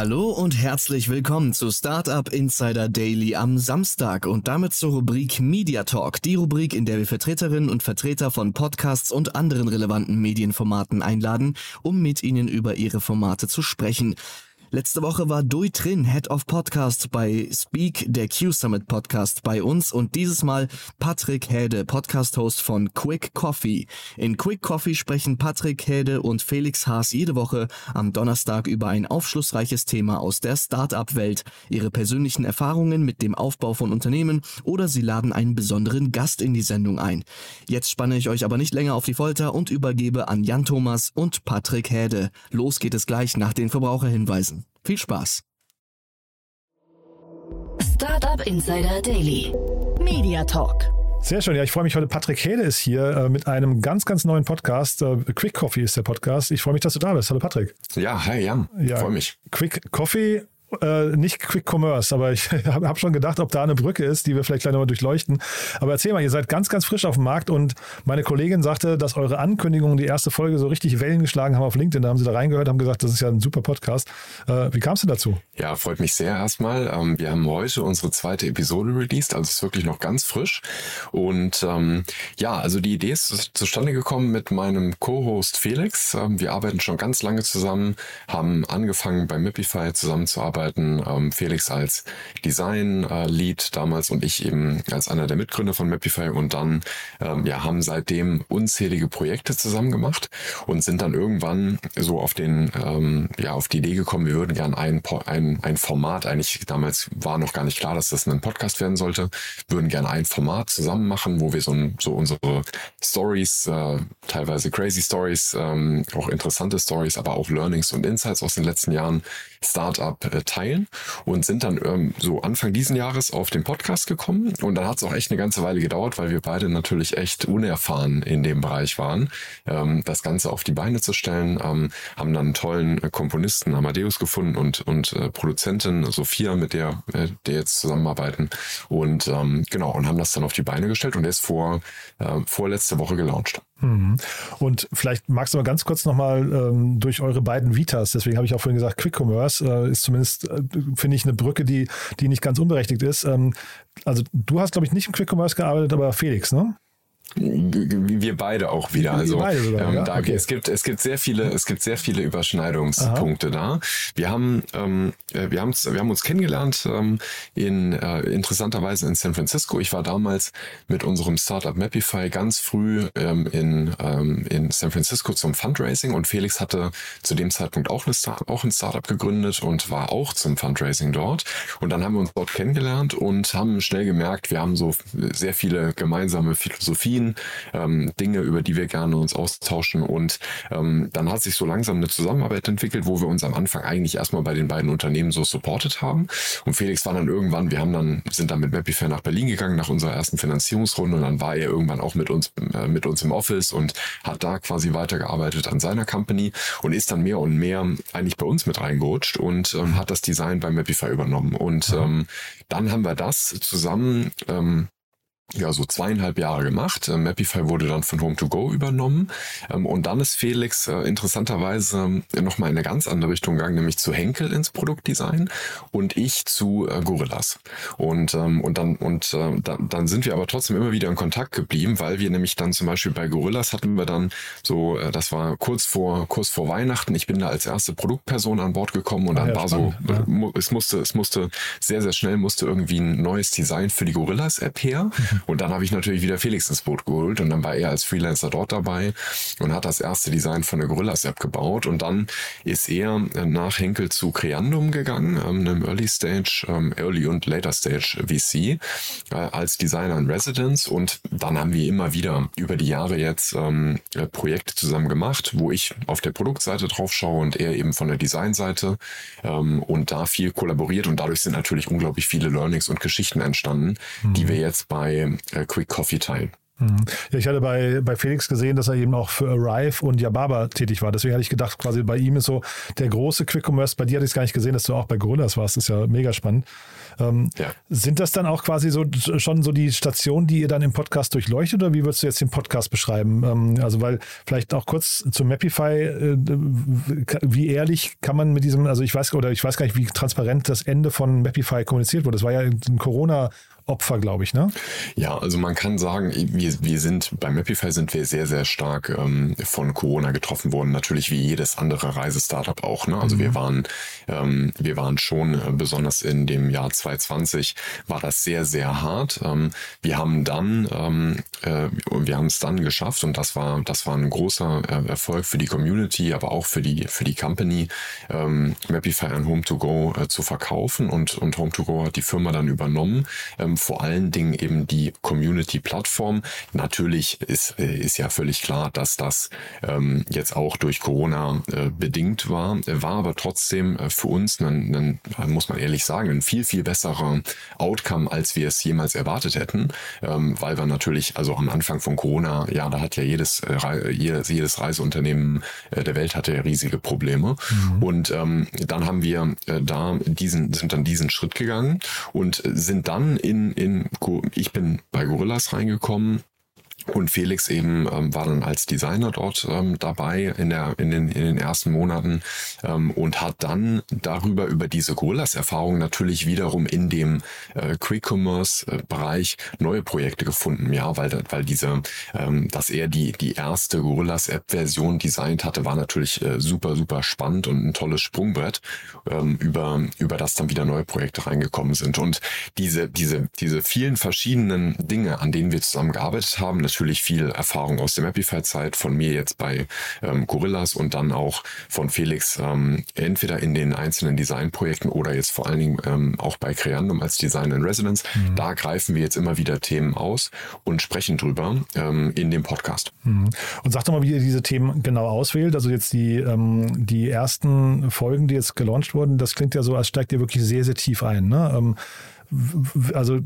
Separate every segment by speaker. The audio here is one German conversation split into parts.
Speaker 1: Hallo und herzlich willkommen zu Startup Insider Daily am Samstag und damit zur Rubrik Media Talk, die Rubrik, in der wir Vertreterinnen und Vertreter von Podcasts und anderen relevanten Medienformaten einladen, um mit ihnen über ihre Formate zu sprechen. Letzte Woche war Dui Trin, Head of Podcast bei Speak, der Q-Summit Podcast bei uns und dieses Mal Patrick Häde, Podcast-Host von Quick Coffee. In Quick Coffee sprechen Patrick Häde und Felix Haas jede Woche am Donnerstag über ein aufschlussreiches Thema aus der Start-up-Welt, ihre persönlichen Erfahrungen mit dem Aufbau von Unternehmen oder sie laden einen besonderen Gast in die Sendung ein. Jetzt spanne ich euch aber nicht länger auf die Folter und übergebe an Jan Thomas und Patrick Häde. Los geht es gleich nach den Verbraucherhinweisen. Viel Spaß!
Speaker 2: Startup Insider Daily. Media Talk.
Speaker 3: Sehr schön, ja, ich freue mich heute. Patrick Hede ist hier äh, mit einem ganz, ganz neuen Podcast. Äh, Quick Coffee ist der Podcast. Ich freue mich, dass du da bist. Hallo Patrick.
Speaker 4: Ja, hi Jan.
Speaker 3: Ja,
Speaker 4: freue mich.
Speaker 3: Quick Coffee äh, nicht Quick Commerce, aber ich habe hab schon gedacht, ob da eine Brücke ist, die wir vielleicht gleich nochmal durchleuchten. Aber erzähl mal, ihr seid ganz, ganz frisch auf dem Markt und meine Kollegin sagte, dass eure Ankündigungen, die erste Folge, so richtig Wellen geschlagen haben auf LinkedIn. Da haben sie da reingehört, haben gesagt, das ist ja ein super Podcast. Äh, wie kamst du dazu?
Speaker 4: Ja, freut mich sehr erstmal. Ähm, wir haben heute unsere zweite Episode released, also ist wirklich noch ganz frisch. Und ähm, ja, also die Idee ist zustande gekommen mit meinem Co-Host Felix. Ähm, wir arbeiten schon ganz lange zusammen, haben angefangen bei Mipify zusammenzuarbeiten arbeiten. Ähm, Felix als Design-Lead äh, damals und ich eben als einer der Mitgründer von Mapify und dann ähm, ja, haben seitdem unzählige Projekte zusammen gemacht und sind dann irgendwann so auf den, ähm, ja, auf die Idee gekommen, wir würden gerne ein, ein, ein Format, eigentlich damals war noch gar nicht klar, dass das ein Podcast werden sollte, würden gerne ein Format zusammen machen, wo wir so, so unsere Stories, äh, teilweise crazy Stories, ähm, auch interessante Stories, aber auch Learnings und Insights aus den letzten Jahren Startup äh, teilen und sind dann ähm, so Anfang diesen Jahres auf den Podcast gekommen und dann hat es auch echt eine ganze Weile gedauert, weil wir beide natürlich echt unerfahren in dem Bereich waren, ähm, das Ganze auf die Beine zu stellen, ähm, haben dann einen tollen äh, Komponisten Amadeus gefunden und und äh, Produzentin Sophia, mit der äh, jetzt zusammenarbeiten und ähm, genau und haben das dann auf die Beine gestellt und der ist vor äh, vorletzte Woche gelauncht.
Speaker 3: Mhm. Und vielleicht magst du mal ganz kurz nochmal ähm, durch eure beiden Vitas, deswegen habe ich auch vorhin gesagt, Quick Commerce äh, ist zumindest, äh, finde ich, eine Brücke, die, die nicht ganz unberechtigt ist. Ähm, also du hast, glaube ich, nicht im Quick Commerce gearbeitet, aber Felix, ne?
Speaker 4: Wir beide auch wieder.
Speaker 3: Wir
Speaker 4: also
Speaker 3: beide sogar,
Speaker 4: ähm,
Speaker 3: ja?
Speaker 4: da,
Speaker 3: okay.
Speaker 4: es gibt es gibt sehr viele es gibt sehr viele Überschneidungspunkte Aha. da. Wir haben ähm, äh, wir haben wir haben uns kennengelernt ähm, in äh, interessanterweise in San Francisco. Ich war damals mit unserem Startup Mapify ganz früh ähm, in ähm, in San Francisco zum Fundraising und Felix hatte zu dem Zeitpunkt auch eine Start auch ein Startup gegründet und war auch zum Fundraising dort. Und dann haben wir uns dort kennengelernt und haben schnell gemerkt, wir haben so sehr viele gemeinsame Philosophien Strategien, ähm, Dinge, über die wir gerne uns austauschen. Und ähm, dann hat sich so langsam eine Zusammenarbeit entwickelt, wo wir uns am Anfang eigentlich erstmal bei den beiden Unternehmen so supportet haben. Und Felix war dann irgendwann, wir haben dann, sind dann mit Mapify nach Berlin gegangen nach unserer ersten Finanzierungsrunde und dann war er irgendwann auch mit uns, äh, mit uns im Office und hat da quasi weitergearbeitet an seiner Company und ist dann mehr und mehr eigentlich bei uns mit reingerutscht und ähm, hat das Design bei Mapify übernommen. Und ähm, dann haben wir das zusammen ähm, ja, so zweieinhalb Jahre gemacht. Ähm, Mapify wurde dann von Home2Go übernommen. Ähm, und dann ist Felix äh, interessanterweise nochmal in eine ganz andere Richtung gegangen, nämlich zu Henkel ins Produktdesign und ich zu äh, Gorillas. Und, ähm, und, dann, und äh, dann, dann sind wir aber trotzdem immer wieder in Kontakt geblieben, weil wir nämlich dann zum Beispiel bei Gorillas hatten wir dann so, äh, das war kurz vor, kurz vor Weihnachten. Ich bin da als erste Produktperson an Bord gekommen und dann
Speaker 3: ja,
Speaker 4: war
Speaker 3: spannend,
Speaker 4: so,
Speaker 3: ja.
Speaker 4: es musste, es musste sehr, sehr schnell musste irgendwie ein neues Design für die Gorillas-App her. Und dann habe ich natürlich wieder Felix ins Boot geholt und dann war er als Freelancer dort dabei und hat das erste Design von der Gorillas App gebaut. Und dann ist er äh, nach Henkel zu Creandum gegangen, ähm, einem Early Stage, ähm, Early und Later Stage VC äh, als Designer in Residence. Und dann haben wir immer wieder über die Jahre jetzt ähm, äh, Projekte zusammen gemacht, wo ich auf der Produktseite drauf schaue und er eben von der Designseite und da viel kollaboriert. Und dadurch sind natürlich unglaublich viele Learnings und Geschichten entstanden, mhm. die wir jetzt bei äh, Quick Coffee teilen.
Speaker 3: Mhm. Ja, ich hatte bei, bei Felix gesehen, dass er eben auch für Arrive und Yababa tätig war. Deswegen hatte ich gedacht, quasi bei ihm ist so der große Quick Commerce. Bei dir hatte ich es gar nicht gesehen, dass du auch bei Gorillas warst. Das ist ja mega spannend. Ähm, ja. Sind das dann auch quasi so schon so die Stationen, die ihr dann im Podcast durchleuchtet oder wie würdest du jetzt den Podcast beschreiben? Ähm, also weil vielleicht auch kurz zu Mapify, äh, wie ehrlich kann man mit diesem, also ich weiß oder ich weiß gar nicht, wie transparent das Ende von Mapify kommuniziert wurde. Das war ja ein Corona Opfer, glaube ich, ne?
Speaker 4: Ja, also man kann sagen, wir, wir sind bei Mapify sind wir sehr, sehr stark ähm, von Corona getroffen worden. Natürlich wie jedes andere Reisestartup auch. Ne? Also mhm. wir waren, ähm, wir waren schon äh, besonders in dem Jahr 2020 war das sehr, sehr hart. Ähm, wir haben dann, ähm, äh, wir haben es dann geschafft und das war, das war ein großer äh, Erfolg für die Community, aber auch für die für die Company, ähm, Mapify an Home2Go äh, zu verkaufen und und Home2Go hat die Firma dann übernommen. Vor allen Dingen eben die Community-Plattform. Natürlich ist, äh, ist ja völlig klar, dass das ähm, jetzt auch durch Corona äh, bedingt war, war aber trotzdem äh, für uns, ein, ein, muss man ehrlich sagen, ein viel, viel besserer Outcome, als wir es jemals erwartet hätten, ähm, weil wir natürlich, also am Anfang von Corona, ja, da hat ja jedes, äh, jedes, jedes Reiseunternehmen äh, der Welt hatte ja riesige Probleme. Mhm. Und ähm, dann haben wir äh, da diesen, sind dann diesen Schritt gegangen und sind dann in in, ich bin bei Gorillas reingekommen und Felix eben ähm, war dann als Designer dort ähm, dabei in, der, in, den, in den ersten Monaten ähm, und hat dann darüber, über diese Gorillas-Erfahrung natürlich wiederum in dem äh, Quick-Commerce-Bereich neue Projekte gefunden. Ja, weil, weil diese, ähm, dass er die, die erste Gorillas-App-Version designt hatte, war natürlich äh, super, super spannend und ein tolles Sprungbrett, ähm, über, über das dann wieder neue Projekte reingekommen sind. Und diese, diese, diese vielen verschiedenen Dinge, an denen wir zusammengearbeitet haben, natürlich viel Erfahrung aus der Mapify-Zeit, von mir jetzt bei ähm, Gorillas und dann auch von Felix ähm, entweder in den einzelnen Designprojekten oder jetzt vor allen Dingen ähm, auch bei Creandum als Design in Residence. Mhm. Da greifen wir jetzt immer wieder Themen aus und sprechen drüber ähm, in dem Podcast.
Speaker 3: Mhm. Und sag doch mal, wie ihr diese Themen genau auswählt. Also jetzt die, ähm, die ersten Folgen, die jetzt gelauncht wurden, das klingt ja so, als steigt ihr wirklich sehr, sehr tief ein. Ne? Also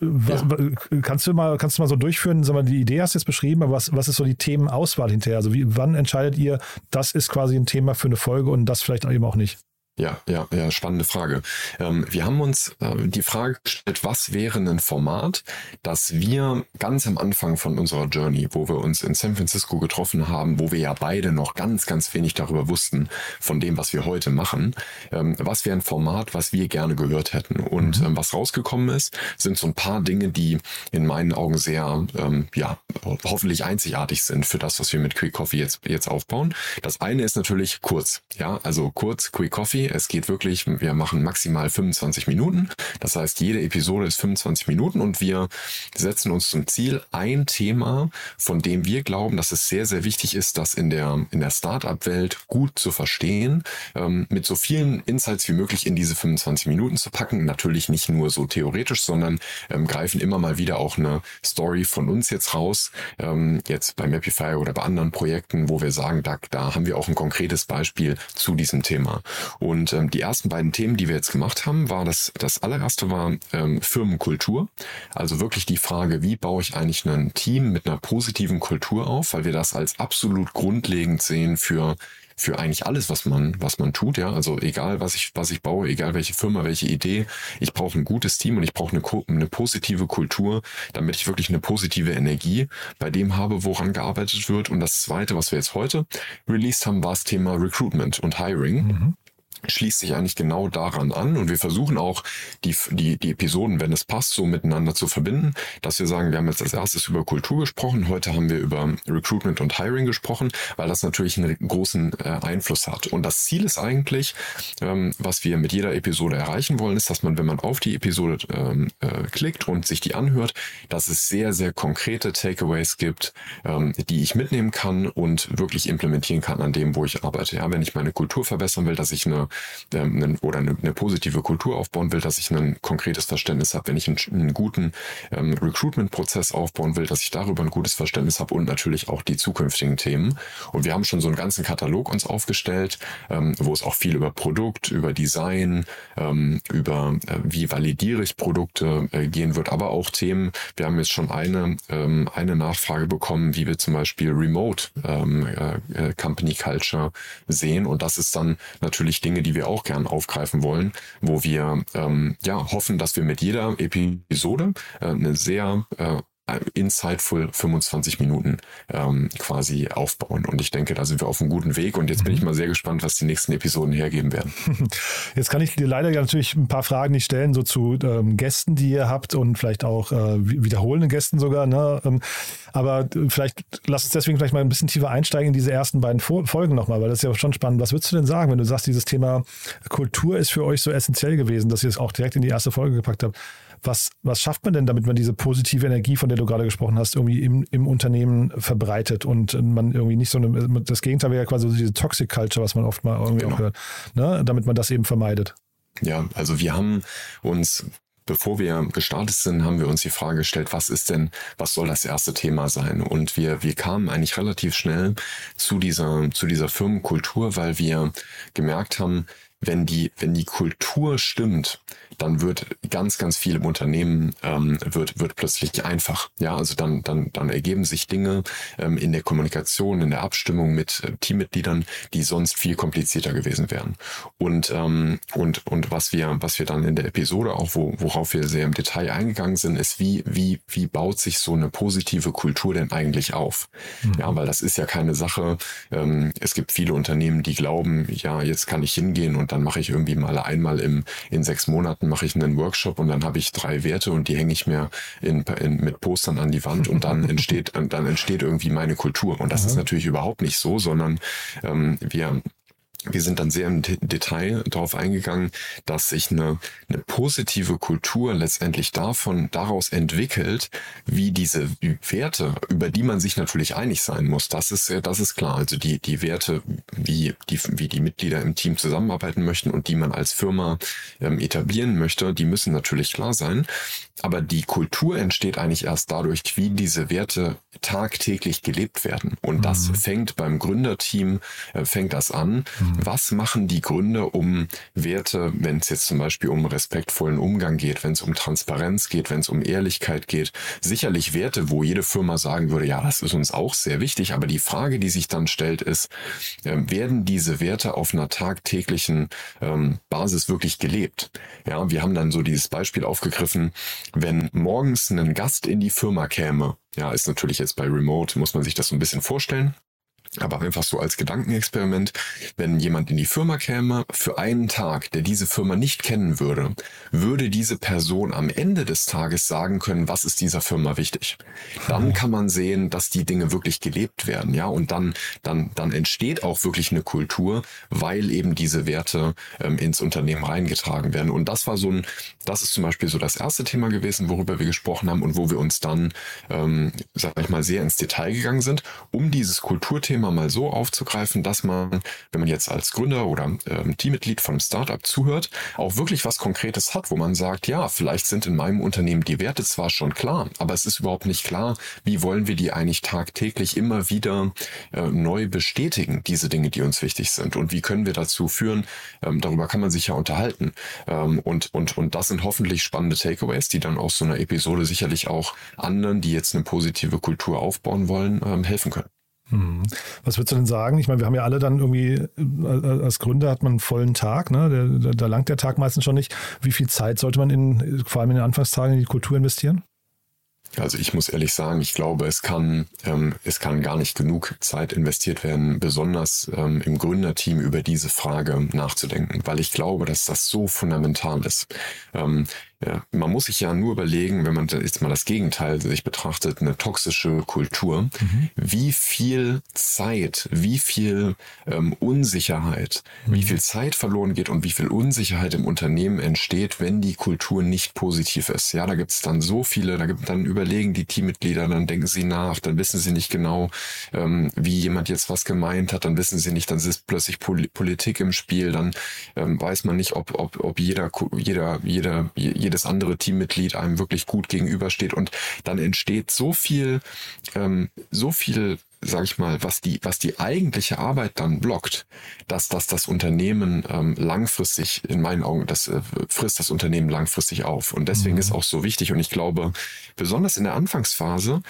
Speaker 3: was, ja. kannst du mal kannst du mal so durchführen, sag mal, die Idee hast du jetzt beschrieben, aber was, was ist so die Themenauswahl hinterher? Also wie, wann entscheidet ihr, das ist quasi ein Thema für eine Folge und das vielleicht eben auch nicht?
Speaker 4: Ja, ja, ja, spannende Frage. Ähm, wir haben uns äh, die Frage gestellt, was wäre ein Format, das wir ganz am Anfang von unserer Journey, wo wir uns in San Francisco getroffen haben, wo wir ja beide noch ganz, ganz wenig darüber wussten, von dem, was wir heute machen, ähm, was wäre ein Format, was wir gerne gehört hätten. Und mhm. ähm, was rausgekommen ist, sind so ein paar Dinge, die in meinen Augen sehr, ähm, ja, hoffentlich einzigartig sind für das, was wir mit Quick Coffee jetzt, jetzt aufbauen. Das eine ist natürlich kurz, ja, also kurz, Quick Coffee es geht wirklich, wir machen maximal 25 Minuten. Das heißt, jede Episode ist 25 Minuten und wir setzen uns zum Ziel ein Thema, von dem wir glauben, dass es sehr, sehr wichtig ist, das in der, in der Startup-Welt gut zu verstehen, ähm, mit so vielen Insights wie möglich in diese 25 Minuten zu packen. Natürlich nicht nur so theoretisch, sondern ähm, greifen immer mal wieder auch eine Story von uns jetzt raus, ähm, jetzt bei Mapify oder bei anderen Projekten, wo wir sagen, da, da haben wir auch ein konkretes Beispiel zu diesem Thema. Und und ähm, die ersten beiden Themen, die wir jetzt gemacht haben, war das, das allererste war ähm, Firmenkultur. Also wirklich die Frage, wie baue ich eigentlich ein Team mit einer positiven Kultur auf, weil wir das als absolut grundlegend sehen für für eigentlich alles, was man, was man tut, ja. Also egal, was ich, was ich baue, egal welche Firma, welche Idee, ich brauche ein gutes Team und ich brauche eine, eine positive Kultur, damit ich wirklich eine positive Energie bei dem habe, woran gearbeitet wird. Und das zweite, was wir jetzt heute released haben, war das Thema Recruitment und Hiring. Mhm. Schließt sich eigentlich genau daran an und wir versuchen auch die, die, die Episoden, wenn es passt, so miteinander zu verbinden, dass wir sagen, wir haben jetzt als erstes über Kultur gesprochen, heute haben wir über Recruitment und Hiring gesprochen, weil das natürlich einen großen äh, Einfluss hat. Und das Ziel ist eigentlich, ähm, was wir mit jeder Episode erreichen wollen, ist, dass man, wenn man auf die Episode ähm, äh, klickt und sich die anhört, dass es sehr, sehr konkrete Takeaways gibt, ähm, die ich mitnehmen kann und wirklich implementieren kann an dem, wo ich arbeite. Ja, wenn ich meine Kultur verbessern will, dass ich eine ähm, oder eine, eine, positive Kultur aufbauen will, dass ich ein konkretes Verständnis habe, wenn ich einen, einen guten ähm, Recruitment-Prozess aufbauen will, dass ich darüber ein gutes Verständnis habe und natürlich auch die zukünftigen Themen. Und wir haben schon so einen ganzen Katalog uns aufgestellt, ähm, wo es auch viel über Produkt, über Design, ähm, über äh, wie validiere ich Produkte äh, gehen wird, aber auch Themen. Wir haben jetzt schon eine, ähm, eine Nachfrage bekommen, wie wir zum Beispiel Remote ähm, äh, äh Company Culture sehen. Und das ist dann natürlich Dinge, die wir auch gern aufgreifen wollen, wo wir ähm, ja hoffen, dass wir mit jeder Episode äh, eine sehr äh, insightful 25 Minuten ähm, quasi aufbauen. Und ich denke, da sind wir auf einem guten Weg. Und jetzt bin ich mhm. mal sehr gespannt, was die nächsten Episoden hergeben werden.
Speaker 3: Jetzt kann ich dir leider ja natürlich ein paar Fragen nicht stellen, so zu ähm, Gästen, die ihr habt und vielleicht auch äh, wiederholenden Gästen sogar. Ne? Ähm, aber vielleicht lass uns deswegen vielleicht mal ein bisschen tiefer einsteigen in diese ersten beiden Folgen nochmal, weil das ist ja schon spannend. Was würdest du denn sagen, wenn du sagst, dieses Thema Kultur ist für euch so essentiell gewesen, dass ihr es auch direkt in die erste Folge gepackt habt? Was, was schafft man denn, damit man diese positive Energie, von der du gerade gesprochen hast, irgendwie im, im Unternehmen verbreitet und man irgendwie nicht so eine, das Gegenteil wäre ja quasi diese Toxic Culture, was man oft mal irgendwie genau. auch hört, ne? damit man das eben vermeidet.
Speaker 4: Ja, also wir haben uns bevor wir gestartet sind, haben wir uns die Frage gestellt, was ist denn, was soll das erste Thema sein? Und wir, wir kamen eigentlich relativ schnell zu dieser, zu dieser Firmenkultur, weil wir gemerkt haben, wenn die, wenn die Kultur stimmt, dann wird ganz, ganz viel im Unternehmen ähm, wird, wird plötzlich einfach. Ja, also dann, dann, dann ergeben sich Dinge ähm, in der Kommunikation, in der Abstimmung mit äh, Teammitgliedern, die sonst viel komplizierter gewesen wären. Und, ähm, und, und was wir, was wir dann in der Episode auch, wo, worauf wir sehr im Detail eingegangen sind, ist, wie, wie, wie baut sich so eine positive Kultur denn eigentlich auf? Mhm. Ja, weil das ist ja keine Sache. Ähm, es gibt viele Unternehmen, die glauben, ja, jetzt kann ich hingehen und dann mache ich irgendwie mal einmal im, in sechs Monaten mache ich einen Workshop und dann habe ich drei Werte und die hänge ich mir in, in, mit Postern an die Wand und dann entsteht, dann entsteht irgendwie meine Kultur. Und das mhm. ist natürlich überhaupt nicht so, sondern ähm, wir wir sind dann sehr im Detail darauf eingegangen, dass sich eine, eine positive Kultur letztendlich davon daraus entwickelt, wie diese Werte, über die man sich natürlich einig sein muss. Das ist das ist klar. Also die die Werte, wie die wie die Mitglieder im Team zusammenarbeiten möchten und die man als Firma ähm, etablieren möchte, die müssen natürlich klar sein. Aber die Kultur entsteht eigentlich erst dadurch, wie diese Werte tagtäglich gelebt werden. Und das mhm. fängt beim Gründerteam äh, fängt das an. Mhm was machen die Gründer, um Werte, wenn es jetzt zum Beispiel um respektvollen Umgang geht, wenn es um Transparenz geht, wenn es um Ehrlichkeit geht? Sicherlich Werte, wo jede Firma sagen würde, ja, das ist uns auch sehr wichtig. Aber die Frage, die sich dann stellt, ist, äh, werden diese Werte auf einer tagtäglichen ähm, Basis wirklich gelebt? Ja, wir haben dann so dieses Beispiel aufgegriffen, wenn morgens ein Gast in die Firma käme, ja, ist natürlich jetzt bei Remote, muss man sich das so ein bisschen vorstellen aber einfach so als Gedankenexperiment, wenn jemand in die Firma käme für einen Tag, der diese Firma nicht kennen würde, würde diese Person am Ende des Tages sagen können, was ist dieser Firma wichtig. Dann kann man sehen, dass die Dinge wirklich gelebt werden, ja, und dann, dann, dann entsteht auch wirklich eine Kultur, weil eben diese Werte ähm, ins Unternehmen reingetragen werden. Und das war so ein, das ist zum Beispiel so das erste Thema gewesen, worüber wir gesprochen haben und wo wir uns dann, ähm, sag ich mal, sehr ins Detail gegangen sind, um dieses Kulturthema Thema mal so aufzugreifen, dass man, wenn man jetzt als Gründer oder ähm, Teammitglied von einem Startup zuhört, auch wirklich was Konkretes hat, wo man sagt, ja, vielleicht sind in meinem Unternehmen die Werte zwar schon klar, aber es ist überhaupt nicht klar, wie wollen wir die eigentlich tagtäglich immer wieder äh, neu bestätigen, diese Dinge, die uns wichtig sind? Und wie können wir dazu führen, ähm, darüber kann man sich ja unterhalten. Ähm, und, und, und das sind hoffentlich spannende Takeaways, die dann aus so einer Episode sicherlich auch anderen, die jetzt eine positive Kultur aufbauen wollen, ähm, helfen können.
Speaker 3: Hm. Was würdest du denn sagen? Ich meine, wir haben ja alle dann irgendwie, äh, als Gründer hat man einen vollen Tag, ne? Da, da langt der Tag meistens schon nicht. Wie viel Zeit sollte man in, vor allem in den Anfangstagen in die Kultur investieren?
Speaker 4: Also ich muss ehrlich sagen, ich glaube, es kann, ähm, es kann gar nicht genug Zeit investiert werden, besonders ähm, im Gründerteam über diese Frage nachzudenken, weil ich glaube, dass das so fundamental ist. Ähm, ja, man muss sich ja nur überlegen, wenn man jetzt mal das Gegenteil sich betrachtet, eine toxische Kultur, mhm. wie viel Zeit, wie viel ähm, Unsicherheit, mhm. wie viel Zeit verloren geht und wie viel Unsicherheit im Unternehmen entsteht, wenn die Kultur nicht positiv ist. Ja, da gibt es dann so viele, da gibt dann überlegen die Teammitglieder, dann denken sie nach, dann wissen sie nicht genau, ähm, wie jemand jetzt was gemeint hat, dann wissen sie nicht, dann ist plötzlich Pol Politik im Spiel, dann ähm, weiß man nicht, ob, ob, ob jeder, jeder, jeder, jeder jedes andere Teammitglied einem wirklich gut gegenübersteht und dann entsteht so viel, ähm, so viel sage ich mal, was die, was die eigentliche Arbeit dann blockt, dass, dass das Unternehmen ähm, langfristig, in meinen Augen, das äh, frisst das Unternehmen langfristig auf. Und deswegen mhm. ist auch so wichtig. Und ich glaube, besonders in der Anfangsphase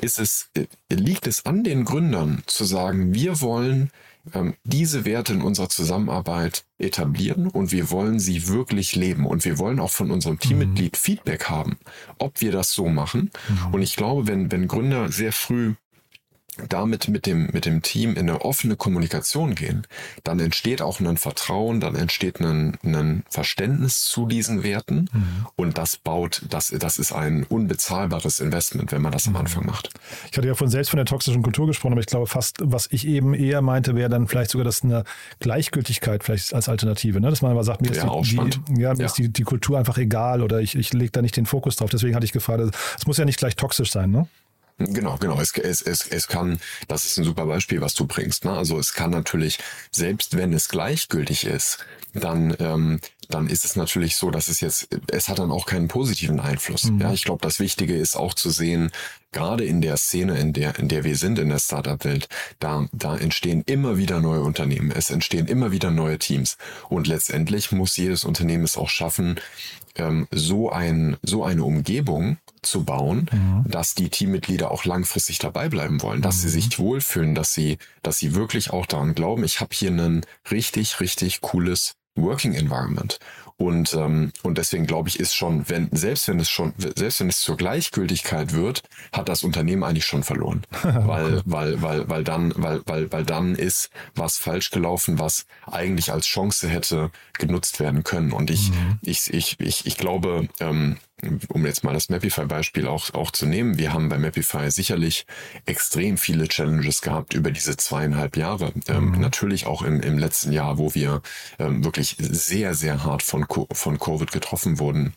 Speaker 4: ist es, äh, liegt es an den Gründern zu sagen, wir wollen ähm, diese Werte in unserer Zusammenarbeit etablieren und wir wollen sie wirklich leben und wir wollen auch von unserem Teammitglied mhm. Feedback haben, ob wir das so machen. Mhm. Und ich glaube, wenn, wenn Gründer sehr früh damit mit dem, mit dem Team in eine offene Kommunikation gehen, dann entsteht auch ein Vertrauen, dann entsteht ein, ein Verständnis zu diesen Werten mhm. und das baut, das, das ist ein unbezahlbares Investment, wenn man das am mhm. Anfang macht.
Speaker 3: Ich hatte ja von selbst von der toxischen Kultur gesprochen, aber ich glaube fast, was ich eben eher meinte, wäre dann vielleicht sogar das eine Gleichgültigkeit vielleicht als Alternative, ne? dass man aber sagt, mir ja, ist, die, die, ja, mir ja. ist die, die Kultur einfach egal oder ich, ich lege da nicht den Fokus drauf. Deswegen hatte ich gefragt, es muss ja nicht gleich toxisch sein, ne?
Speaker 4: Genau, genau. Es, es, es, es kann, das ist ein super Beispiel, was du bringst. Ne? Also es kann natürlich, selbst wenn es gleichgültig ist, dann, ähm, dann ist es natürlich so, dass es jetzt, es hat dann auch keinen positiven Einfluss. Mhm. Ja, ich glaube, das Wichtige ist auch zu sehen, gerade in der Szene, in der, in der wir sind, in der Startup-Welt, da, da entstehen immer wieder neue Unternehmen. Es entstehen immer wieder neue Teams. Und letztendlich muss jedes Unternehmen es auch schaffen, ähm, so ein, so eine Umgebung zu bauen, mhm. dass die Teammitglieder auch langfristig dabei bleiben wollen, dass mhm. sie sich wohlfühlen, dass sie, dass sie wirklich auch daran glauben, ich habe hier ein richtig, richtig cooles Working Environment. Und, ähm, und deswegen glaube ich, ist schon, wenn, selbst wenn es schon, selbst wenn es zur Gleichgültigkeit wird, hat das Unternehmen eigentlich schon verloren. weil, weil, weil, weil dann, weil, weil, weil dann ist was falsch gelaufen, was eigentlich als Chance hätte genutzt werden können. Und ich, mhm. ich, ich, ich, ich glaube, ähm, um jetzt mal das Mapify-Beispiel auch, auch zu nehmen, wir haben bei Mapify sicherlich extrem viele Challenges gehabt über diese zweieinhalb Jahre. Ähm, mhm. natürlich auch im, im letzten Jahr, wo wir ähm, wirklich sehr, sehr hart von, von Covid getroffen wurden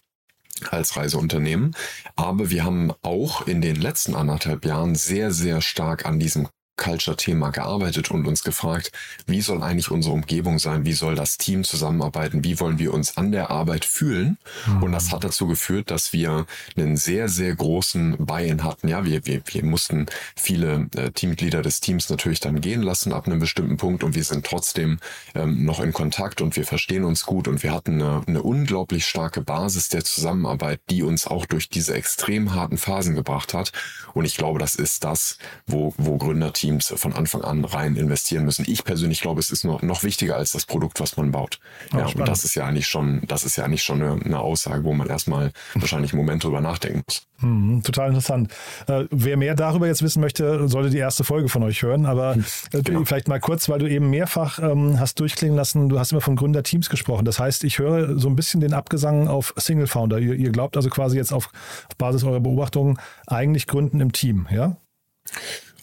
Speaker 4: als Reiseunternehmen. Aber wir haben auch in den letzten anderthalb Jahren sehr, sehr stark an diesem Culture-Thema gearbeitet und uns gefragt, wie soll eigentlich unsere Umgebung sein, wie soll das Team zusammenarbeiten, wie wollen wir uns an der Arbeit fühlen. Mhm. Und das hat dazu geführt, dass wir einen sehr, sehr großen Buy-in hatten. Ja, wir, wir, wir mussten viele äh, Teammitglieder des Teams natürlich dann gehen lassen ab einem bestimmten Punkt und wir sind trotzdem ähm, noch in Kontakt und wir verstehen uns gut und wir hatten eine, eine unglaublich starke Basis der Zusammenarbeit, die uns auch durch diese extrem harten Phasen gebracht hat. Und ich glaube, das ist das, wo, wo Gründerteams Teams von Anfang an rein investieren müssen. Ich persönlich glaube, es ist noch, noch wichtiger als das Produkt, was man baut. Oh, ja, und das ist ja eigentlich schon, das ist ja eigentlich schon eine, eine Aussage, wo man erstmal wahrscheinlich einen Moment drüber nachdenken muss.
Speaker 3: Hm, total interessant. Äh, wer mehr darüber jetzt wissen möchte, sollte die erste Folge von euch hören. Aber äh, genau. vielleicht mal kurz, weil du eben mehrfach ähm, hast durchklingen lassen, du hast immer von Gründerteams gesprochen. Das heißt, ich höre so ein bisschen den Abgesang auf Single Founder. Ihr, ihr glaubt also quasi jetzt auf, auf Basis eurer Beobachtungen eigentlich gründen im Team, ja?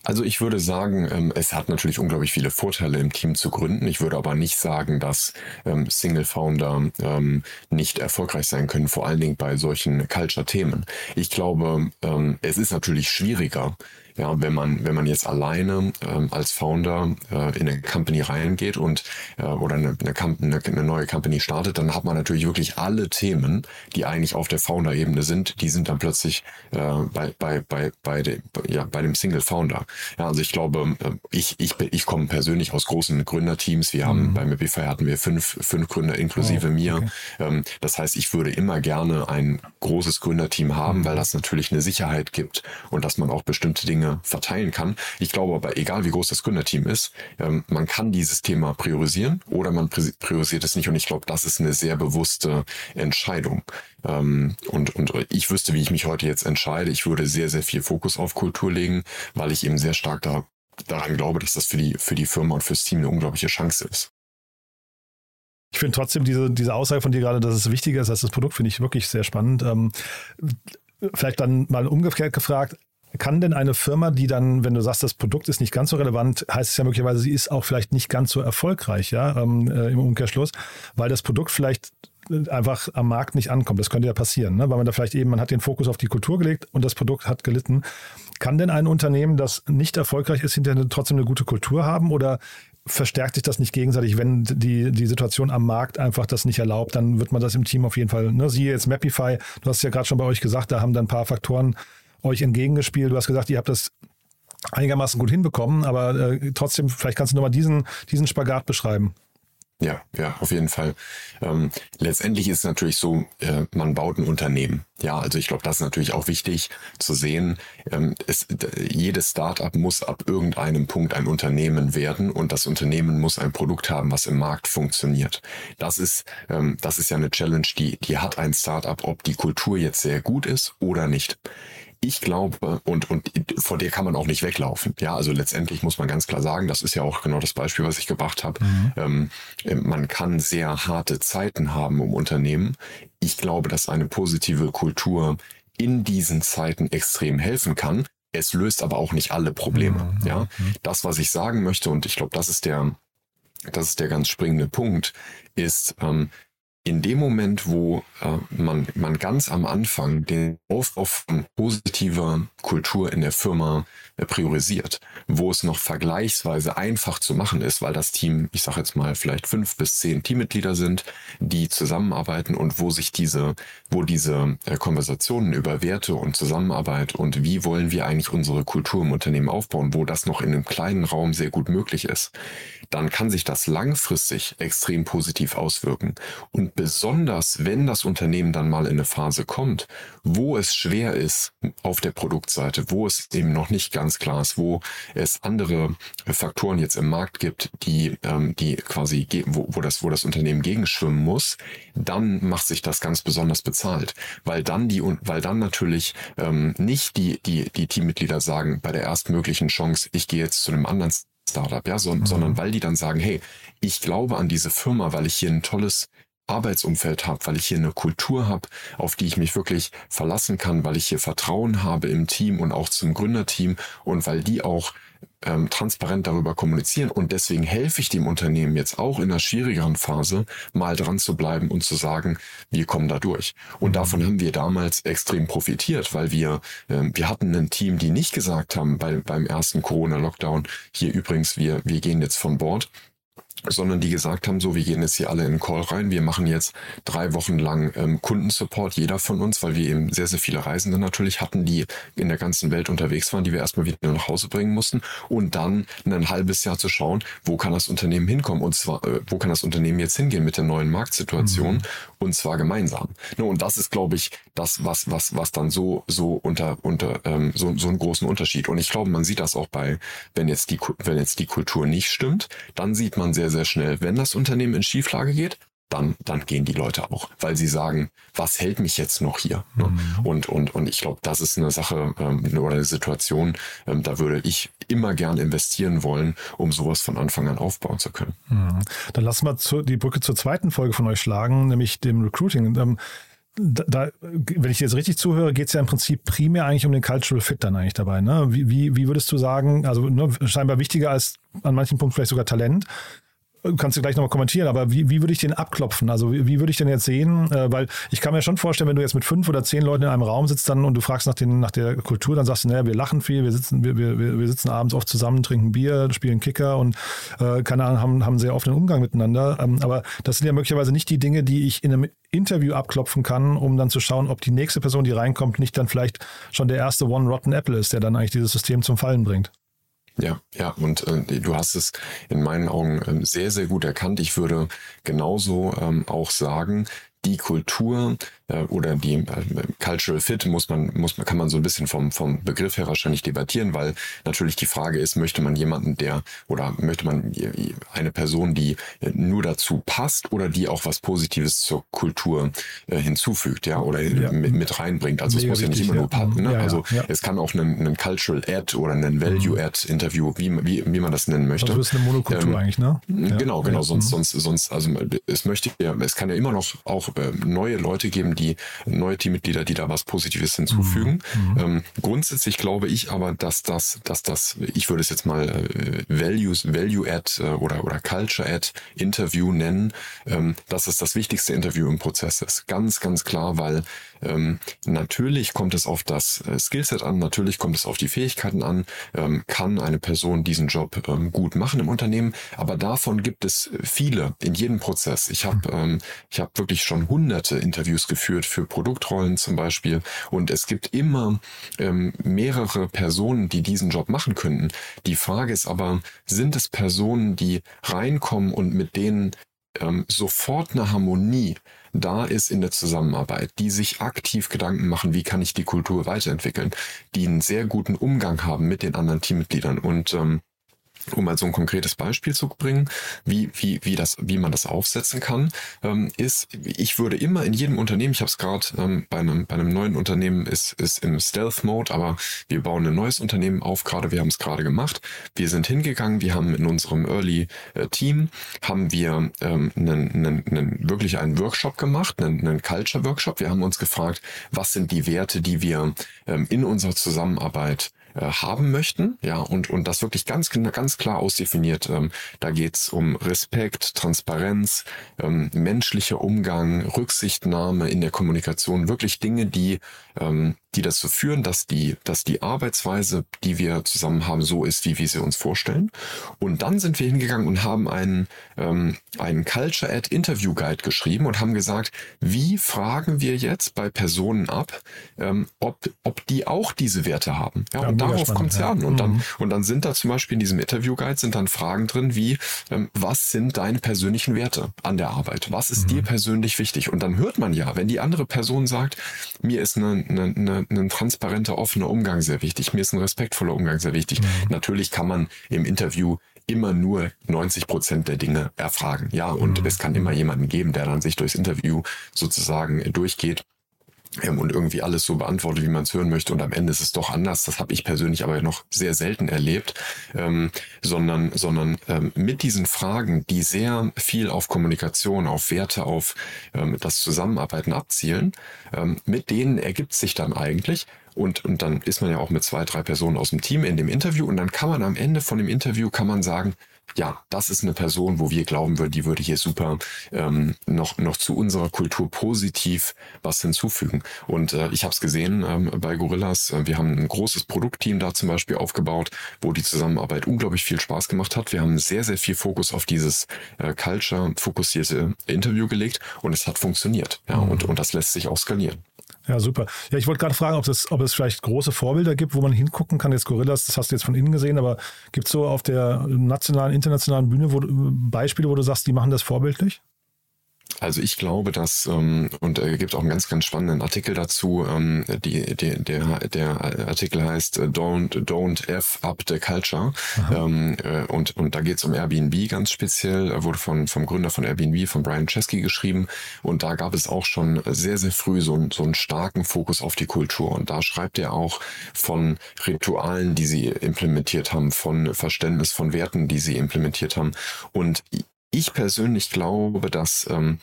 Speaker 4: Also ich würde sagen, ähm, es hat natürlich unglaublich viele Vorteile im Team zu gründen. Ich würde aber nicht sagen, dass ähm, Single-Founder ähm, nicht erfolgreich sein können, vor allen Dingen bei solchen Culture-Themen. Ich glaube, es ist natürlich schwieriger, ja, wenn man, wenn man jetzt alleine ähm, als Founder äh, in eine Company reingeht und äh, oder eine, eine, eine, neue Company startet, dann hat man natürlich wirklich alle Themen, die eigentlich auf der Founder-Ebene sind, die sind dann plötzlich äh, bei, bei, bei, bei, de, ja, bei dem Single Founder. Ja, also ich glaube, äh, ich, ich, ich komme persönlich aus großen Gründerteams. Wir haben mhm. bei Mapify hatten wir fünf, fünf Gründer inklusive oh, okay. mir. Ähm, das heißt, ich würde immer gerne ein großes Gründerteam haben, mhm. weil das natürlich eine Sicherheit gibt und dass man auch bestimmte Dinge Dinge verteilen kann. Ich glaube aber, egal wie groß das Gründerteam ist, ähm, man kann dieses Thema priorisieren oder man priorisiert es nicht. Und ich glaube, das ist eine sehr bewusste Entscheidung. Ähm, und, und ich wüsste, wie ich mich heute jetzt entscheide. Ich würde sehr, sehr viel Fokus auf Kultur legen, weil ich eben sehr stark da, daran glaube, dass das für die, für die Firma und fürs Team eine unglaubliche Chance ist.
Speaker 3: Ich finde trotzdem diese, diese Aussage von dir gerade, dass es wichtiger ist als das Produkt, finde ich wirklich sehr spannend. Ähm, vielleicht dann mal umgekehrt gefragt, kann denn eine Firma, die dann, wenn du sagst, das Produkt ist nicht ganz so relevant, heißt es ja möglicherweise, sie ist auch vielleicht nicht ganz so erfolgreich, ja, ähm, äh, im Umkehrschluss, weil das Produkt vielleicht einfach am Markt nicht ankommt. Das könnte ja passieren, ne? weil man da vielleicht eben, man hat den Fokus auf die Kultur gelegt und das Produkt hat gelitten. Kann denn ein Unternehmen, das nicht erfolgreich ist, hinterher trotzdem eine gute Kultur haben oder verstärkt sich das nicht gegenseitig, wenn die, die Situation am Markt einfach das nicht erlaubt, dann wird man das im Team auf jeden Fall, ne, siehe jetzt Mapify, du hast ja gerade schon bei euch gesagt, da haben dann ein paar Faktoren euch entgegengespielt. Du hast gesagt, ihr habt das einigermaßen gut hinbekommen, aber äh, trotzdem, vielleicht kannst du nochmal diesen, diesen Spagat beschreiben.
Speaker 4: Ja, ja, auf jeden Fall. Ähm, letztendlich ist es natürlich so, äh, man baut ein Unternehmen. Ja, also ich glaube, das ist natürlich auch wichtig zu sehen. Ähm, es, jedes Startup muss ab irgendeinem Punkt ein Unternehmen werden und das Unternehmen muss ein Produkt haben, was im Markt funktioniert. Das ist, ähm, das ist ja eine Challenge, die, die hat ein Startup, ob die Kultur jetzt sehr gut ist oder nicht ich glaube, und, und vor der kann man auch nicht weglaufen. Ja, also letztendlich muss man ganz klar sagen, das ist ja auch genau das Beispiel, was ich gebracht habe. Mhm. Ähm, man kann sehr harte Zeiten haben im Unternehmen. Ich glaube, dass eine positive Kultur in diesen Zeiten extrem helfen kann. Es löst aber auch nicht alle Probleme. Mhm. Ja, mhm. das, was ich sagen möchte, und ich glaube, das ist der, das ist der ganz springende Punkt, ist, ähm, in dem Moment, wo äh, man, man ganz am Anfang den Aufbau von positiver Kultur in der Firma äh, priorisiert, wo es noch vergleichsweise einfach zu machen ist, weil das Team, ich sage jetzt mal, vielleicht fünf bis zehn Teammitglieder sind, die zusammenarbeiten und wo sich diese, wo diese äh, Konversationen über Werte und Zusammenarbeit und wie wollen wir eigentlich unsere Kultur im Unternehmen aufbauen, wo das noch in einem kleinen Raum sehr gut möglich ist, dann kann sich das langfristig extrem positiv auswirken. Und besonders, wenn das Unternehmen dann mal in eine Phase kommt, wo es schwer ist auf der Produktseite, wo es eben noch nicht ganz klar ist, wo es andere Faktoren jetzt im Markt gibt, die, ähm, die quasi, wo, wo, das, wo das Unternehmen gegenschwimmen muss, dann macht sich das ganz besonders bezahlt, weil dann die, weil dann natürlich ähm, nicht die, die, die Teammitglieder sagen, bei der erstmöglichen Chance, ich gehe jetzt zu einem anderen Startup, ja, so, mhm. sondern weil die dann sagen, hey, ich glaube an diese Firma, weil ich hier ein tolles Arbeitsumfeld habe, weil ich hier eine Kultur habe, auf die ich mich wirklich verlassen kann, weil ich hier Vertrauen habe im Team und auch zum Gründerteam und weil die auch ähm, transparent darüber kommunizieren. Und deswegen helfe ich dem Unternehmen jetzt auch in einer schwierigeren Phase mal dran zu bleiben und zu sagen, wir kommen da durch. Und davon haben wir damals extrem profitiert, weil wir, ähm, wir hatten ein Team, die nicht gesagt haben bei, beim ersten Corona-Lockdown, hier übrigens, wir, wir gehen jetzt von Bord sondern die gesagt haben, so, wir gehen jetzt hier alle in den Call rein, wir machen jetzt drei Wochen lang ähm, Kundensupport, jeder von uns, weil wir eben sehr, sehr viele Reisende natürlich hatten, die in der ganzen Welt unterwegs waren, die wir erstmal wieder nach Hause bringen mussten und dann ein halbes Jahr zu schauen, wo kann das Unternehmen hinkommen und zwar, äh, wo kann das Unternehmen jetzt hingehen mit der neuen Marktsituation mhm. und zwar gemeinsam. Ne, und das ist, glaube ich, das, was, was, was dann so, so unter, unter, ähm, so, so einen großen Unterschied. Und ich glaube, man sieht das auch bei, wenn jetzt die, wenn jetzt die Kultur nicht stimmt, dann sieht man sehr, sehr schnell, wenn das Unternehmen in Schieflage geht, dann, dann gehen die Leute auch, weil sie sagen, was hält mich jetzt noch hier? Ne? Mhm. Und, und, und ich glaube, das ist eine Sache ähm, oder eine Situation, ähm, da würde ich immer gern investieren wollen, um sowas von Anfang an aufbauen zu können.
Speaker 3: Mhm. Dann lassen wir zu, die Brücke zur zweiten Folge von euch schlagen, nämlich dem Recruiting. Ähm, da, da, wenn ich jetzt richtig zuhöre, geht es ja im Prinzip primär eigentlich um den Cultural Fit dann eigentlich dabei. Ne? Wie, wie, wie würdest du sagen, also ne, scheinbar wichtiger als an manchen Punkten vielleicht sogar Talent, kannst du gleich nochmal kommentieren, aber wie, wie würde ich den abklopfen? Also wie, wie würde ich denn jetzt sehen? Äh, weil ich kann mir schon vorstellen, wenn du jetzt mit fünf oder zehn Leuten in einem Raum sitzt dann und du fragst nach, den, nach der Kultur, dann sagst du, naja, wir lachen viel, wir sitzen, wir, wir, wir sitzen abends oft zusammen, trinken Bier, spielen Kicker und äh, keine Ahnung, haben, haben sehr oft einen Umgang miteinander. Ähm, aber das sind ja möglicherweise nicht die Dinge, die ich in einem Interview abklopfen kann, um dann zu schauen, ob die nächste Person, die reinkommt, nicht dann vielleicht schon der erste One Rotten Apple ist, der dann eigentlich dieses System zum Fallen bringt.
Speaker 4: Ja, ja, und äh, du hast es in meinen Augen äh, sehr, sehr gut erkannt. Ich würde genauso ähm, auch sagen, die Kultur äh, oder die äh, Cultural Fit muss man, muss man, kann man so ein bisschen vom, vom Begriff her wahrscheinlich debattieren, weil natürlich die Frage ist, möchte man jemanden, der oder möchte man eine Person, die nur dazu passt oder die auch was Positives zur Kultur äh, hinzufügt, ja, oder ja. Mit, mit, reinbringt. Also Mega es muss ja nicht immer ja. nur passen. Ne? Ja, also es kann auch ein, ein Cultural Ad oder ein Value mhm. Ad Interview, wie, wie, wie man das nennen möchte.
Speaker 3: Also ist eine Monokultur ähm, eigentlich, ne?
Speaker 4: Genau, genau. Sonst, sonst, sonst, also es möchte ja, es kann ja immer noch auch äh, neue Leute geben, die neue Teammitglieder, die da was Positives hinzufügen. Mhm. Ähm, grundsätzlich glaube ich aber, dass das, dass das, ich würde es jetzt mal äh, Values, Value Add äh, oder, oder Culture Add Interview nennen, ähm, dass es das wichtigste Interview im Prozess ist. Ganz, ganz klar, weil ähm, natürlich kommt es auf das äh, Skillset an, natürlich kommt es auf die Fähigkeiten an, ähm, kann eine Person diesen Job ähm, gut machen im Unternehmen, aber davon gibt es viele in jedem Prozess. Ich habe ähm, ich habe wirklich schon hunderte Interviews geführt für Produktrollen zum Beispiel und es gibt immer ähm, mehrere Personen, die diesen Job machen könnten. Die Frage ist aber, sind es Personen, die reinkommen und mit denen ähm, sofort eine Harmonie da ist in der Zusammenarbeit, die sich aktiv Gedanken machen, wie kann ich die Kultur weiterentwickeln, die einen sehr guten Umgang haben mit den anderen Teammitgliedern und ähm, um mal so ein konkretes Beispiel zu bringen, wie, wie, wie, das, wie man das aufsetzen kann, ähm, ist, ich würde immer in jedem Unternehmen, ich habe es gerade ähm, bei, einem, bei einem neuen Unternehmen, ist, ist im Stealth-Mode, aber wir bauen ein neues Unternehmen auf, gerade wir haben es gerade gemacht. Wir sind hingegangen, wir haben in unserem Early-Team, äh, haben wir ähm, einen, einen, einen, wirklich einen Workshop gemacht, einen, einen Culture-Workshop. Wir haben uns gefragt, was sind die Werte, die wir ähm, in unserer Zusammenarbeit äh, haben möchten, ja, und, und das wirklich ganz, ganz klar ausdefiniert. Ähm, da geht's um Respekt, Transparenz, ähm, menschlicher Umgang, Rücksichtnahme in der Kommunikation, wirklich Dinge, die ähm, die dazu führen, dass die, dass die Arbeitsweise, die wir zusammen haben, so ist, wie wir sie uns vorstellen. Und dann sind wir hingegangen und haben einen, ähm, einen Culture Ad Interview Guide geschrieben und haben gesagt, wie fragen wir jetzt bei Personen ab, ähm, ob, ob die auch diese Werte haben. Ja, ja und darauf kommt es ja an. Und, mhm. dann, und dann sind da zum Beispiel in diesem Interview Guide sind dann Fragen drin wie, ähm, was sind deine persönlichen Werte an der Arbeit? Was ist mhm. dir persönlich wichtig? Und dann hört man ja, wenn die andere Person sagt, mir ist eine, eine, eine ein transparenter, offener Umgang sehr wichtig. Mir ist ein respektvoller Umgang sehr wichtig. Mhm. Natürlich kann man im Interview immer nur 90 Prozent der Dinge erfragen. Ja, und mhm. es kann immer jemanden geben, der dann sich durchs Interview sozusagen durchgeht und irgendwie alles so beantwortet, wie man es hören möchte. Und am Ende ist es doch anders. Das habe ich persönlich aber noch sehr selten erlebt, ähm, sondern, sondern ähm, mit diesen Fragen, die sehr viel auf Kommunikation, auf Werte, auf ähm, das Zusammenarbeiten abzielen, ähm, mit denen ergibt sich dann eigentlich, und, und dann ist man ja auch mit zwei, drei Personen aus dem Team in dem Interview und dann kann man am Ende von dem Interview kann man sagen, ja, das ist eine Person, wo wir glauben würden, die würde hier super ähm, noch, noch zu unserer Kultur positiv was hinzufügen. Und äh, ich habe es gesehen ähm, bei Gorillas. Äh, wir haben ein großes Produktteam da zum Beispiel aufgebaut, wo die Zusammenarbeit unglaublich viel Spaß gemacht hat. Wir haben sehr, sehr viel Fokus auf dieses äh, Culture-fokussierte Interview gelegt und es hat funktioniert. Ja, mhm. und, und das lässt sich auch skalieren.
Speaker 3: Ja, super. Ja, ich wollte gerade fragen, ob es, ob es vielleicht große Vorbilder gibt, wo man hingucken kann. Jetzt Gorillas, das hast du jetzt von innen gesehen, aber gibt es so auf der nationalen, internationalen Bühne wo, Beispiele, wo du sagst, die machen das vorbildlich?
Speaker 4: Also ich glaube, dass, ähm, und er gibt auch einen ganz, ganz spannenden Artikel dazu, ähm, die, die, der, der Artikel heißt äh, Don't, Don't F Up the Culture. Ähm, äh, und, und da geht es um Airbnb ganz speziell, wurde von, vom Gründer von Airbnb, von Brian Chesky geschrieben. Und da gab es auch schon sehr, sehr früh so, so einen starken Fokus auf die Kultur. Und da schreibt er auch von Ritualen, die sie implementiert haben, von Verständnis von Werten, die sie implementiert haben. Und ich persönlich glaube, dass, ähm,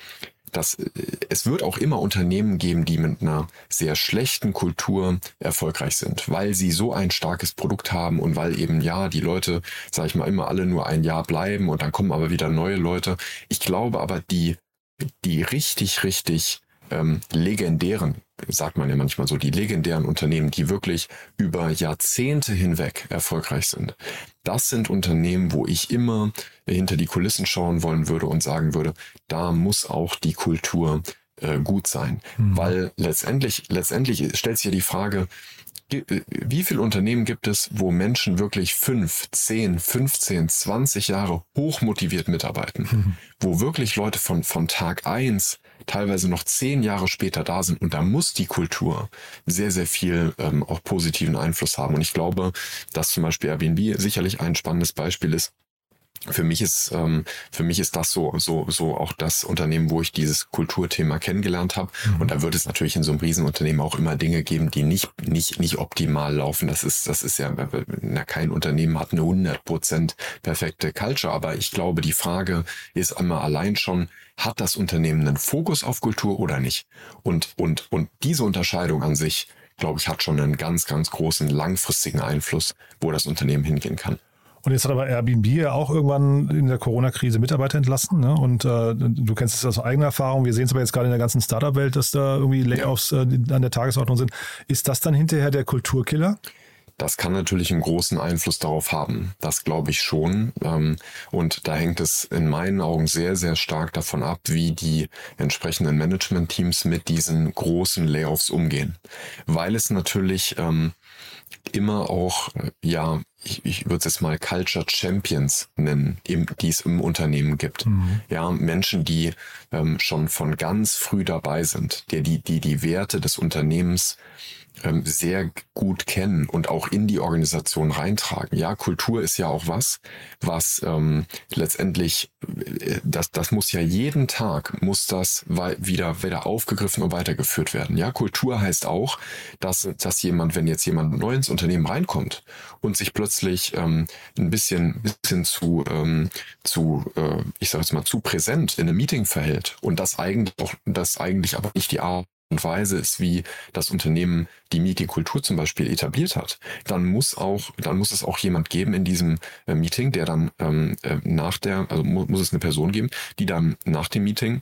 Speaker 4: dass äh, es wird auch immer Unternehmen geben, die mit einer sehr schlechten Kultur erfolgreich sind, weil sie so ein starkes Produkt haben und weil eben ja die Leute, sage ich mal, immer alle nur ein Jahr bleiben und dann kommen aber wieder neue Leute. Ich glaube aber, die, die richtig, richtig ähm, legendären, sagt man ja manchmal so, die legendären Unternehmen, die wirklich über Jahrzehnte hinweg erfolgreich sind. Das sind Unternehmen, wo ich immer hinter die Kulissen schauen wollen würde und sagen würde, da muss auch die Kultur äh, gut sein. Mhm. Weil letztendlich, letztendlich stellt sich ja die Frage, äh, wie viele Unternehmen gibt es, wo Menschen wirklich fünf, zehn, 15, 20 Jahre hochmotiviert mitarbeiten, mhm. wo wirklich Leute von, von Tag eins teilweise noch zehn Jahre später da sind. Und da muss die Kultur sehr, sehr viel ähm, auch positiven Einfluss haben. Und ich glaube, dass zum Beispiel Airbnb sicherlich ein spannendes Beispiel ist, für mich ist ähm, für mich ist das so so so auch das Unternehmen, wo ich dieses Kulturthema kennengelernt habe. Mhm. Und da wird es natürlich in so einem Riesenunternehmen auch immer Dinge geben, die nicht nicht nicht optimal laufen. Das ist das ist ja na, kein Unternehmen hat eine 100% perfekte Culture. Aber ich glaube, die Frage ist einmal allein schon hat das Unternehmen einen Fokus auf Kultur oder nicht? Und und und diese Unterscheidung an sich glaube ich, hat schon einen ganz, ganz großen langfristigen Einfluss, wo das Unternehmen hingehen kann.
Speaker 3: Und jetzt hat aber Airbnb ja auch irgendwann in der Corona-Krise Mitarbeiter entlassen. Ne? Und äh, du kennst es aus eigener Erfahrung. Wir sehen es aber jetzt gerade in der ganzen Startup-Welt, dass da irgendwie Layoffs äh, an der Tagesordnung sind. Ist das dann hinterher der Kulturkiller?
Speaker 4: Das kann natürlich einen großen Einfluss darauf haben. Das glaube ich schon. Ähm, und da hängt es in meinen Augen sehr, sehr stark davon ab, wie die entsprechenden Management-Teams mit diesen großen Layoffs umgehen. Weil es natürlich ähm, immer auch, äh, ja, ich, ich würde es jetzt mal Culture Champions nennen, im, die es im Unternehmen gibt. Mhm. Ja, Menschen, die ähm, schon von ganz früh dabei sind, der die, die die Werte des Unternehmens ähm, sehr gut kennen und auch in die Organisation reintragen. Ja, Kultur ist ja auch was, was ähm, letztendlich, äh, das, das muss ja jeden Tag, muss das wieder, wieder aufgegriffen und weitergeführt werden. Ja, Kultur heißt auch, dass, dass jemand, wenn jetzt jemand neu ins Unternehmen reinkommt und sich plötzlich ähm, ein bisschen, bisschen zu, ähm, zu äh, ich sage jetzt mal, zu präsent in einem Meeting verhält und das eigentlich auch, das eigentlich aber nicht die Art und Weise ist, wie das Unternehmen die Meetingkultur zum Beispiel etabliert hat, dann muss auch, dann muss es auch jemand geben in diesem äh, Meeting, der dann ähm, äh, nach der, also mu muss es eine Person geben, die dann nach dem Meeting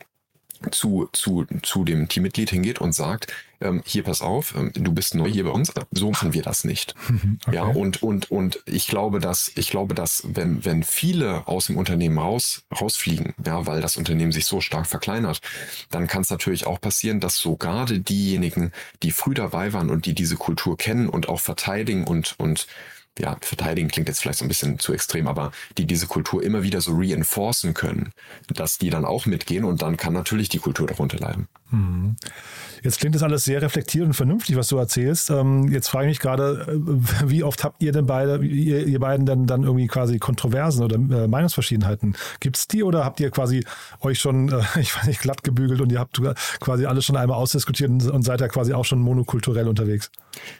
Speaker 4: zu, zu, zu dem Teammitglied hingeht und sagt, ähm, hier pass auf, ähm, du bist neu hier bei uns, so machen wir das nicht. Okay. Ja, und, und, und ich glaube, dass, ich glaube, dass wenn, wenn viele aus dem Unternehmen raus, rausfliegen, ja, weil das Unternehmen sich so stark verkleinert, dann kann es natürlich auch passieren, dass so gerade diejenigen, die früh dabei waren und die diese Kultur kennen und auch verteidigen und, und ja, verteidigen klingt jetzt vielleicht so ein bisschen zu extrem, aber die diese Kultur immer wieder so reinforcen können, dass die dann auch mitgehen und dann kann natürlich die Kultur darunter leiden.
Speaker 3: Mhm. Jetzt klingt das alles sehr reflektiert und vernünftig, was du erzählst. Ähm, jetzt frage ich mich gerade, äh, wie oft habt ihr denn beide, ihr, ihr beiden denn dann irgendwie quasi Kontroversen oder äh, Meinungsverschiedenheiten? Gibt es die oder habt ihr quasi euch schon, äh, ich weiß nicht, glatt gebügelt und ihr habt quasi alles schon einmal ausdiskutiert und, seid ja quasi auch schon monokulturell unterwegs?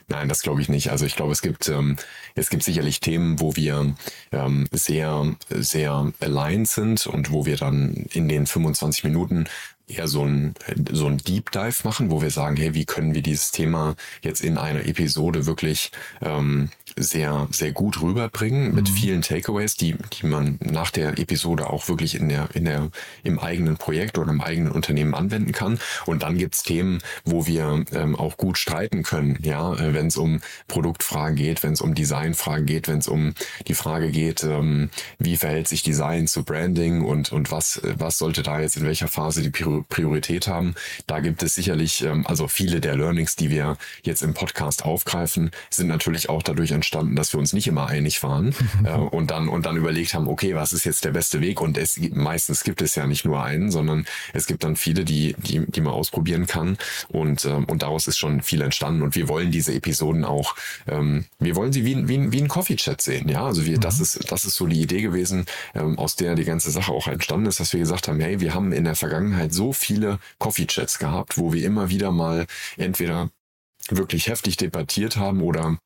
Speaker 4: Nein, das glaube ich nicht. Also ich glaube, es gibt, ähm, es gibt sicherlich Themen, wo wir ähm, sehr, sehr aligned sind und wo wir dann in den 25 Minuten eher so ein, so ein Deep Dive machen, wo wir sagen, hey, wie können wir dieses Thema jetzt in einer Episode wirklich ähm, sehr, sehr gut rüberbringen mit mhm. vielen Takeaways, die, die man nach der Episode auch wirklich in der, in der, im eigenen Projekt oder im eigenen Unternehmen anwenden kann. Und dann gibt's Themen, wo wir ähm, auch gut streiten können, ja, äh, wenn es um Produktfragen geht, wenn es um Designfragen geht, wenn es um die Frage geht, ähm, wie verhält sich Design zu Branding und, und was, was sollte da jetzt in welcher Phase die Priorität haben. Da gibt es sicherlich, ähm, also viele der Learnings, die wir jetzt im Podcast aufgreifen, sind natürlich auch dadurch entstanden, dass wir uns nicht immer einig waren äh, und dann und dann überlegt haben, okay, was ist jetzt der beste Weg? Und es meistens gibt es ja nicht nur einen, sondern es gibt dann viele, die die die man ausprobieren kann und ähm, und daraus ist schon viel entstanden. Und wir wollen diese Episoden auch, ähm, wir wollen sie wie wie wie ein Coffee Chat sehen, ja. Also wir, mhm. das ist das ist so die Idee gewesen, ähm, aus der die ganze Sache auch entstanden ist, dass wir gesagt haben, hey, wir haben in der Vergangenheit so viele Coffee Chats gehabt, wo wir immer wieder mal entweder wirklich heftig debattiert haben oder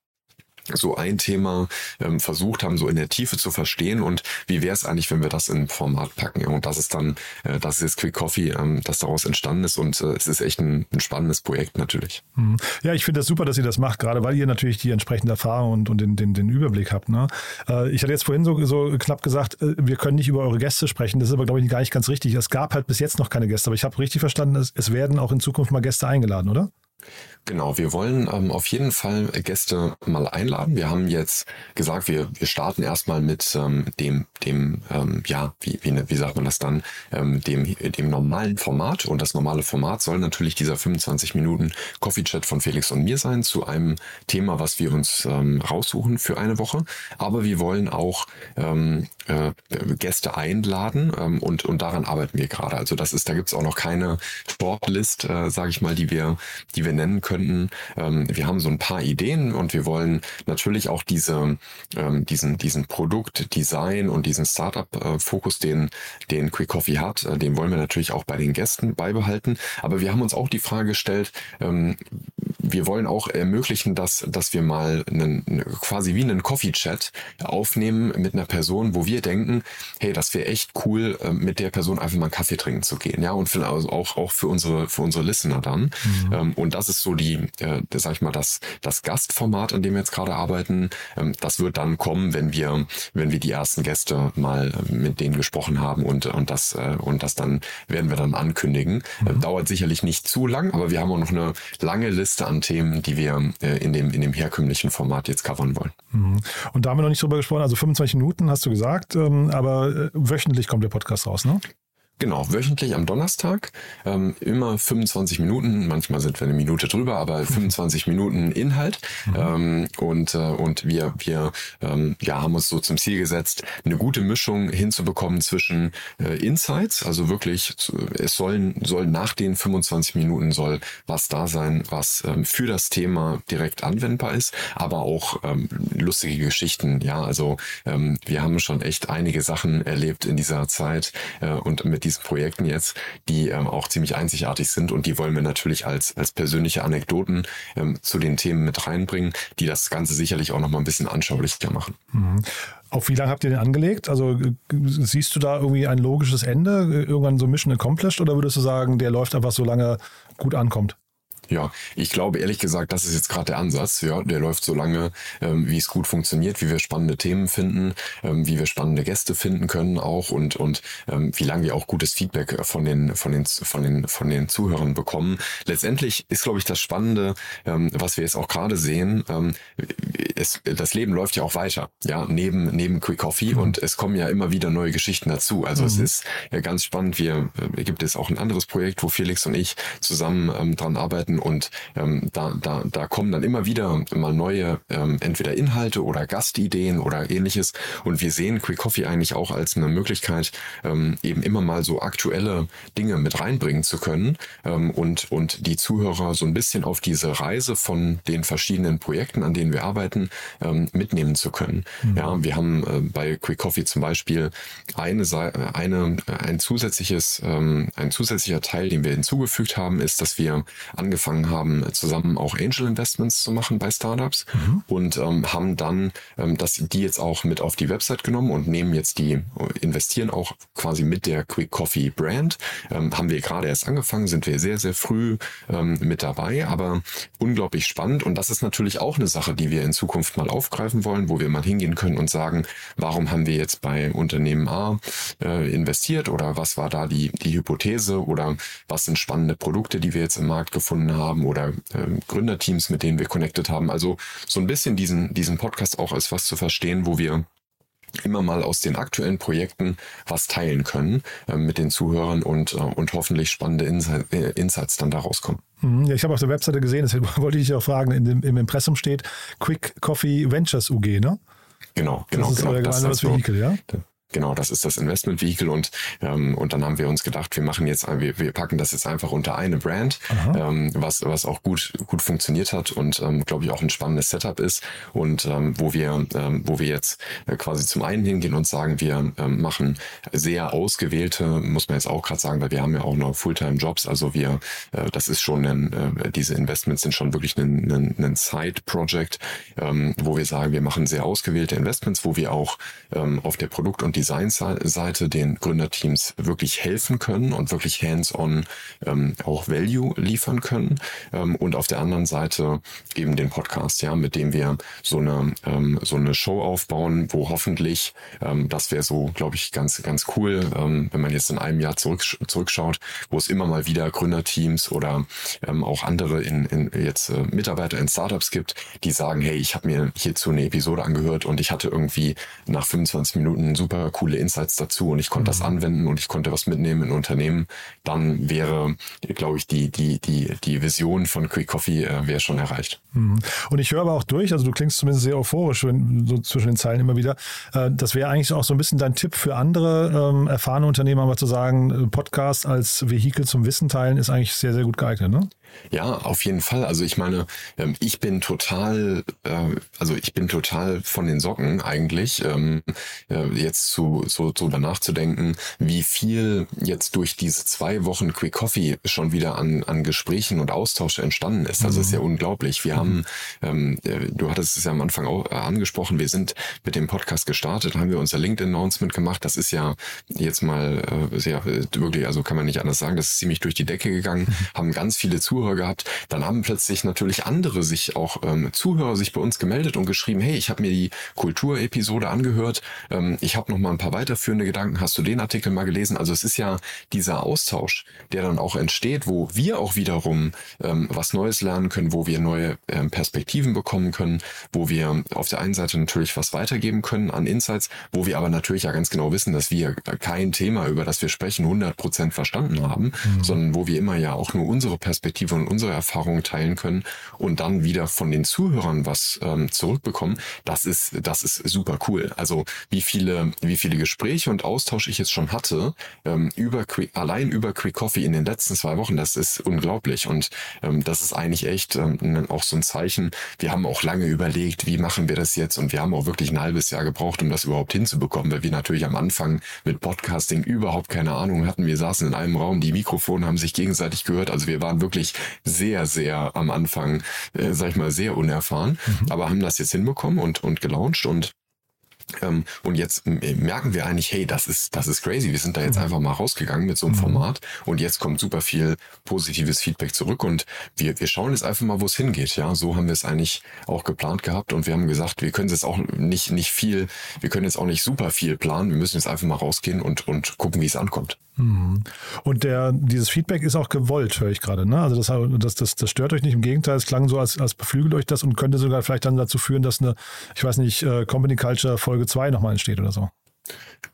Speaker 4: so ein Thema ähm, versucht haben, so in der Tiefe zu verstehen und wie wäre es eigentlich, wenn wir das in Format packen. Und das ist dann, äh, das ist jetzt Quick Coffee, ähm, das daraus entstanden ist und äh, es ist echt ein, ein spannendes Projekt natürlich.
Speaker 3: Mhm. Ja, ich finde das super, dass ihr das macht, gerade weil ihr natürlich die entsprechende Erfahrung und, und den, den, den Überblick habt. Ne? Äh, ich hatte jetzt vorhin so, so knapp gesagt, äh, wir können nicht über eure Gäste sprechen. Das ist aber, glaube ich, gar nicht ganz richtig. Es gab halt bis jetzt noch keine Gäste, aber ich habe richtig verstanden, es, es werden auch in Zukunft mal Gäste eingeladen, oder?
Speaker 4: Genau, wir wollen ähm, auf jeden Fall Gäste mal einladen. Wir haben jetzt gesagt, wir, wir starten erstmal mit ähm, dem, dem ähm, ja, wie, wie, wie sagt man das dann, ähm, dem, dem normalen Format. Und das normale Format soll natürlich dieser 25 Minuten Coffee Chat von Felix und mir sein zu einem Thema, was wir uns ähm, raussuchen für eine Woche. Aber wir wollen auch ähm, äh, Gäste einladen ähm, und, und daran arbeiten wir gerade. Also das ist, da gibt's auch noch keine Shortlist, äh, sage ich mal, die wir, die wir nennen können könnten. Ähm, wir haben so ein paar Ideen und wir wollen natürlich auch diese, ähm, diesen, diesen Produktdesign und diesen Startup-Fokus, den, den Quick Coffee hat, äh, den wollen wir natürlich auch bei den Gästen beibehalten. Aber wir haben uns auch die Frage gestellt, ähm, wir wollen auch ermöglichen, dass, dass wir mal einen, quasi wie einen Coffee-Chat aufnehmen mit einer Person, wo wir denken, hey, das wäre echt cool, äh, mit der Person einfach mal einen Kaffee trinken zu gehen. Ja, und für, also auch, auch für unsere, für unsere Listener dann. Mhm. Und das ist so die, äh, sag ich mal, das, das Gastformat, an dem wir jetzt gerade arbeiten. Ähm, das wird dann kommen, wenn wir, wenn wir die ersten Gäste mal äh, mit denen gesprochen haben und, und das, äh, und das dann werden wir dann ankündigen. Mhm. Dauert sicherlich nicht zu lang, aber wir haben auch noch eine lange Liste an Themen, die wir äh, in dem, in dem herkömmlichen Format jetzt covern wollen.
Speaker 3: Mhm. Und da haben wir noch nicht drüber gesprochen, also 25 Minuten hast du gesagt, ähm, aber äh, wöchentlich kommt der Podcast raus, ne?
Speaker 4: Genau, wöchentlich am Donnerstag, ähm, immer 25 Minuten, manchmal sind wir eine Minute drüber, aber 25 Minuten Inhalt. Mhm. Ähm, und, äh, und wir, wir ähm, ja, haben uns so zum Ziel gesetzt, eine gute Mischung hinzubekommen zwischen äh, Insights, also wirklich, es sollen, soll nach den 25 Minuten soll was da sein, was ähm, für das Thema direkt anwendbar ist, aber auch ähm, lustige Geschichten. Ja, also ähm, wir haben schon echt einige Sachen erlebt in dieser Zeit äh, und mit diesen Projekten jetzt, die ähm, auch ziemlich einzigartig sind und die wollen wir natürlich als, als persönliche Anekdoten ähm, zu den Themen mit reinbringen, die das Ganze sicherlich auch nochmal ein bisschen anschaulicher machen.
Speaker 3: Mhm. Auf wie lange habt ihr den angelegt? Also äh, siehst du da irgendwie ein logisches Ende, irgendwann so Mission accomplished oder würdest du sagen, der läuft einfach so lange gut ankommt?
Speaker 4: Ja, ich glaube ehrlich gesagt, das ist jetzt gerade der Ansatz. Ja, der läuft so lange, ähm, wie es gut funktioniert, wie wir spannende Themen finden, ähm, wie wir spannende Gäste finden können auch und und ähm, wie lange wir auch gutes Feedback von den von den von den von den Zuhörern bekommen. Letztendlich ist glaube ich das Spannende, ähm, was wir jetzt auch gerade sehen. Ähm, es, das Leben läuft ja auch weiter, ja neben neben Quick Coffee mhm. und es kommen ja immer wieder neue Geschichten dazu. Also mhm. es ist ja ganz spannend. Wir äh, gibt es auch ein anderes Projekt, wo Felix und ich zusammen ähm, dran arbeiten und ähm, da, da, da kommen dann immer wieder mal neue ähm, entweder Inhalte oder Gastideen oder ähnliches. Und wir sehen Quick Coffee eigentlich auch als eine Möglichkeit, ähm, eben immer mal so aktuelle Dinge mit reinbringen zu können ähm, und, und die Zuhörer so ein bisschen auf diese Reise von den verschiedenen Projekten, an denen wir arbeiten, ähm, mitnehmen zu können. Mhm. Ja, wir haben äh, bei Quick Coffee zum Beispiel eine, eine, ein zusätzliches, ähm, ein zusätzlicher Teil, den wir hinzugefügt haben, ist, dass wir angefangen angefangen haben, zusammen auch Angel Investments zu machen bei Startups mhm. und ähm, haben dann ähm, das, die jetzt auch mit auf die Website genommen und nehmen jetzt die, investieren auch quasi mit der Quick Coffee Brand. Ähm, haben wir gerade erst angefangen, sind wir sehr, sehr früh ähm, mit dabei, aber unglaublich spannend und das ist natürlich auch eine Sache, die wir in Zukunft mal aufgreifen wollen, wo wir mal hingehen können und sagen, warum haben wir jetzt bei Unternehmen A äh, investiert oder was war da die, die Hypothese oder was sind spannende Produkte, die wir jetzt im Markt gefunden haben haben oder äh, Gründerteams, mit denen wir connected haben. Also so ein bisschen diesen, diesen Podcast auch als was zu verstehen, wo wir immer mal aus den aktuellen Projekten was teilen können äh, mit den Zuhörern und, äh, und hoffentlich spannende Insight, äh, Insights dann daraus kommen.
Speaker 3: Mhm, ja, ich habe auf der Webseite gesehen, deshalb wollte ich dich auch fragen, in dem, im Impressum steht Quick Coffee Ventures UG, ne?
Speaker 4: Genau, genau. Das
Speaker 3: ist
Speaker 4: genau,
Speaker 3: euer
Speaker 4: das
Speaker 3: gemeinsames Vehikel, ja?
Speaker 4: Genau, das ist das Investment Vehicle und ähm, und dann haben wir uns gedacht, wir machen jetzt, wir, wir packen das jetzt einfach unter eine Brand, ähm, was was auch gut gut funktioniert hat und ähm, glaube ich auch ein spannendes Setup ist und ähm, wo wir ähm, wo wir jetzt äh, quasi zum einen hingehen und sagen, wir ähm, machen sehr ausgewählte, muss man jetzt auch gerade sagen, weil wir haben ja auch noch Fulltime Jobs, also wir äh, das ist schon ein, äh, diese Investments sind schon wirklich ein, ein, ein Side Project, ähm, wo wir sagen, wir machen sehr ausgewählte Investments, wo wir auch ähm, auf der Produkt und Designseite den Gründerteams wirklich helfen können und wirklich hands-on ähm, auch Value liefern können. Ähm, und auf der anderen Seite eben den Podcast, ja, mit dem wir so eine, ähm, so eine Show aufbauen, wo hoffentlich, ähm, das wäre so, glaube ich, ganz, ganz cool, ähm, wenn man jetzt in einem Jahr zurück, zurückschaut, wo es immer mal wieder Gründerteams oder ähm, auch andere in, in jetzt äh, Mitarbeiter in Startups gibt, die sagen, hey, ich habe mir hierzu eine Episode angehört und ich hatte irgendwie nach 25 Minuten super coole Insights dazu und ich konnte mhm. das anwenden und ich konnte was mitnehmen in Unternehmen, dann wäre, glaube ich, die, die, die, die Vision von Quick Coffee äh, wäre schon erreicht.
Speaker 3: Mhm. Und ich höre aber auch durch, also du klingst zumindest sehr euphorisch, wenn, so zwischen den Zeilen immer wieder. Äh, das wäre eigentlich auch so ein bisschen dein Tipp für andere ähm, erfahrene Unternehmer, aber zu sagen, äh, Podcast als Vehikel zum Wissen teilen ist eigentlich sehr, sehr gut geeignet, ne?
Speaker 4: Ja, auf jeden Fall. Also ich meine, ähm, ich bin total, äh, also ich bin total von den Socken eigentlich, ähm, äh, jetzt zu, so drüber nachzudenken, wie viel jetzt durch diese zwei Wochen Quick Coffee schon wieder an, an Gesprächen und Austausch entstanden ist. Also mhm. ist ja unglaublich. Wir mhm. haben, ähm, äh, du hattest es ja am Anfang auch angesprochen, wir sind mit dem Podcast gestartet, haben wir unser LinkedIn-Announcement gemacht. Das ist ja jetzt mal sehr, wirklich, also kann man nicht anders sagen, das ist ziemlich durch die Decke gegangen, mhm. haben ganz viele Zuhörer Zuhörer gehabt. Dann haben plötzlich natürlich andere sich auch ähm, Zuhörer sich bei uns gemeldet und geschrieben, hey, ich habe mir die Kulturepisode angehört, ähm, ich habe noch mal ein paar weiterführende Gedanken, hast du den Artikel mal gelesen? Also es ist ja dieser Austausch, der dann auch entsteht, wo wir auch wiederum ähm, was Neues lernen können, wo wir neue ähm, Perspektiven bekommen können, wo wir auf der einen Seite natürlich was weitergeben können an Insights, wo wir aber natürlich ja ganz genau wissen, dass wir kein Thema, über das wir sprechen, 100% verstanden haben, mhm. sondern wo wir immer ja auch nur unsere Perspektive Perspektive und unsere Erfahrungen teilen können und dann wieder von den Zuhörern was ähm, zurückbekommen, das ist, das ist super cool. Also wie viele, wie viele Gespräche und Austausch ich jetzt schon hatte, ähm, über allein über Quick Coffee in den letzten zwei Wochen, das ist unglaublich. Und ähm, das ist eigentlich echt ähm, auch so ein Zeichen. Wir haben auch lange überlegt, wie machen wir das jetzt? Und wir haben auch wirklich ein halbes Jahr gebraucht, um das überhaupt hinzubekommen, weil wir natürlich am Anfang mit Podcasting überhaupt keine Ahnung hatten. Wir saßen in einem Raum, die Mikrofone haben sich gegenseitig gehört. Also wir waren wirklich sehr, sehr am Anfang, äh, sag ich mal, sehr unerfahren, mhm. aber haben das jetzt hinbekommen und, und gelauncht und ähm, und jetzt merken wir eigentlich, hey, das ist, das ist crazy. Wir sind da jetzt mhm. einfach mal rausgegangen mit so einem mhm. Format und jetzt kommt super viel positives Feedback zurück und wir, wir schauen jetzt einfach mal, wo es hingeht. Ja, so haben wir es eigentlich auch geplant gehabt und wir haben gesagt, wir können jetzt auch nicht, nicht viel, wir können jetzt auch nicht super viel planen. Wir müssen jetzt einfach mal rausgehen und, und gucken, wie es ankommt.
Speaker 3: Mhm. Und der, dieses Feedback ist auch gewollt, höre ich gerade. Ne? Also das, das, das, das stört euch nicht. Im Gegenteil, es klang so, als, als beflügelt euch das und könnte sogar vielleicht dann dazu führen, dass eine, ich weiß nicht, äh, Company Culture Folge 2 nochmal entsteht oder so.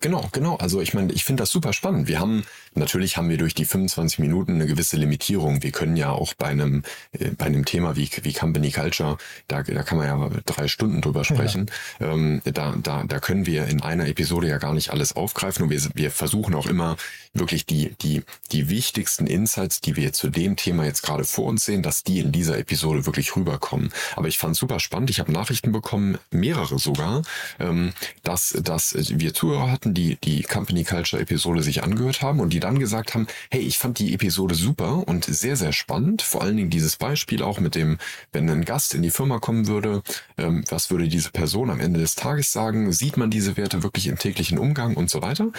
Speaker 4: Genau, genau. Also ich meine, ich finde das super spannend. Wir haben, natürlich haben wir durch die 25 Minuten eine gewisse Limitierung. Wir können ja auch bei einem, äh, bei einem Thema wie, wie Company Culture, da, da kann man ja drei Stunden drüber sprechen. Ja. Ähm, da, da, da können wir in einer Episode ja gar nicht alles aufgreifen und wir, wir versuchen auch immer wirklich die, die, die wichtigsten Insights, die wir zu dem Thema jetzt gerade vor uns sehen, dass die in dieser Episode wirklich rüberkommen. Aber ich fand super spannend. Ich habe Nachrichten bekommen, mehrere sogar, ähm, dass, dass wir Zuhörer hatten, die die Company Culture Episode sich angehört haben und die dann gesagt haben, hey, ich fand die Episode super und sehr, sehr spannend. Vor allen Dingen dieses Beispiel auch mit dem, wenn ein Gast in die Firma kommen würde, ähm, was würde diese Person am Ende des Tages sagen? Sieht man diese Werte wirklich im täglichen Umgang und so weiter?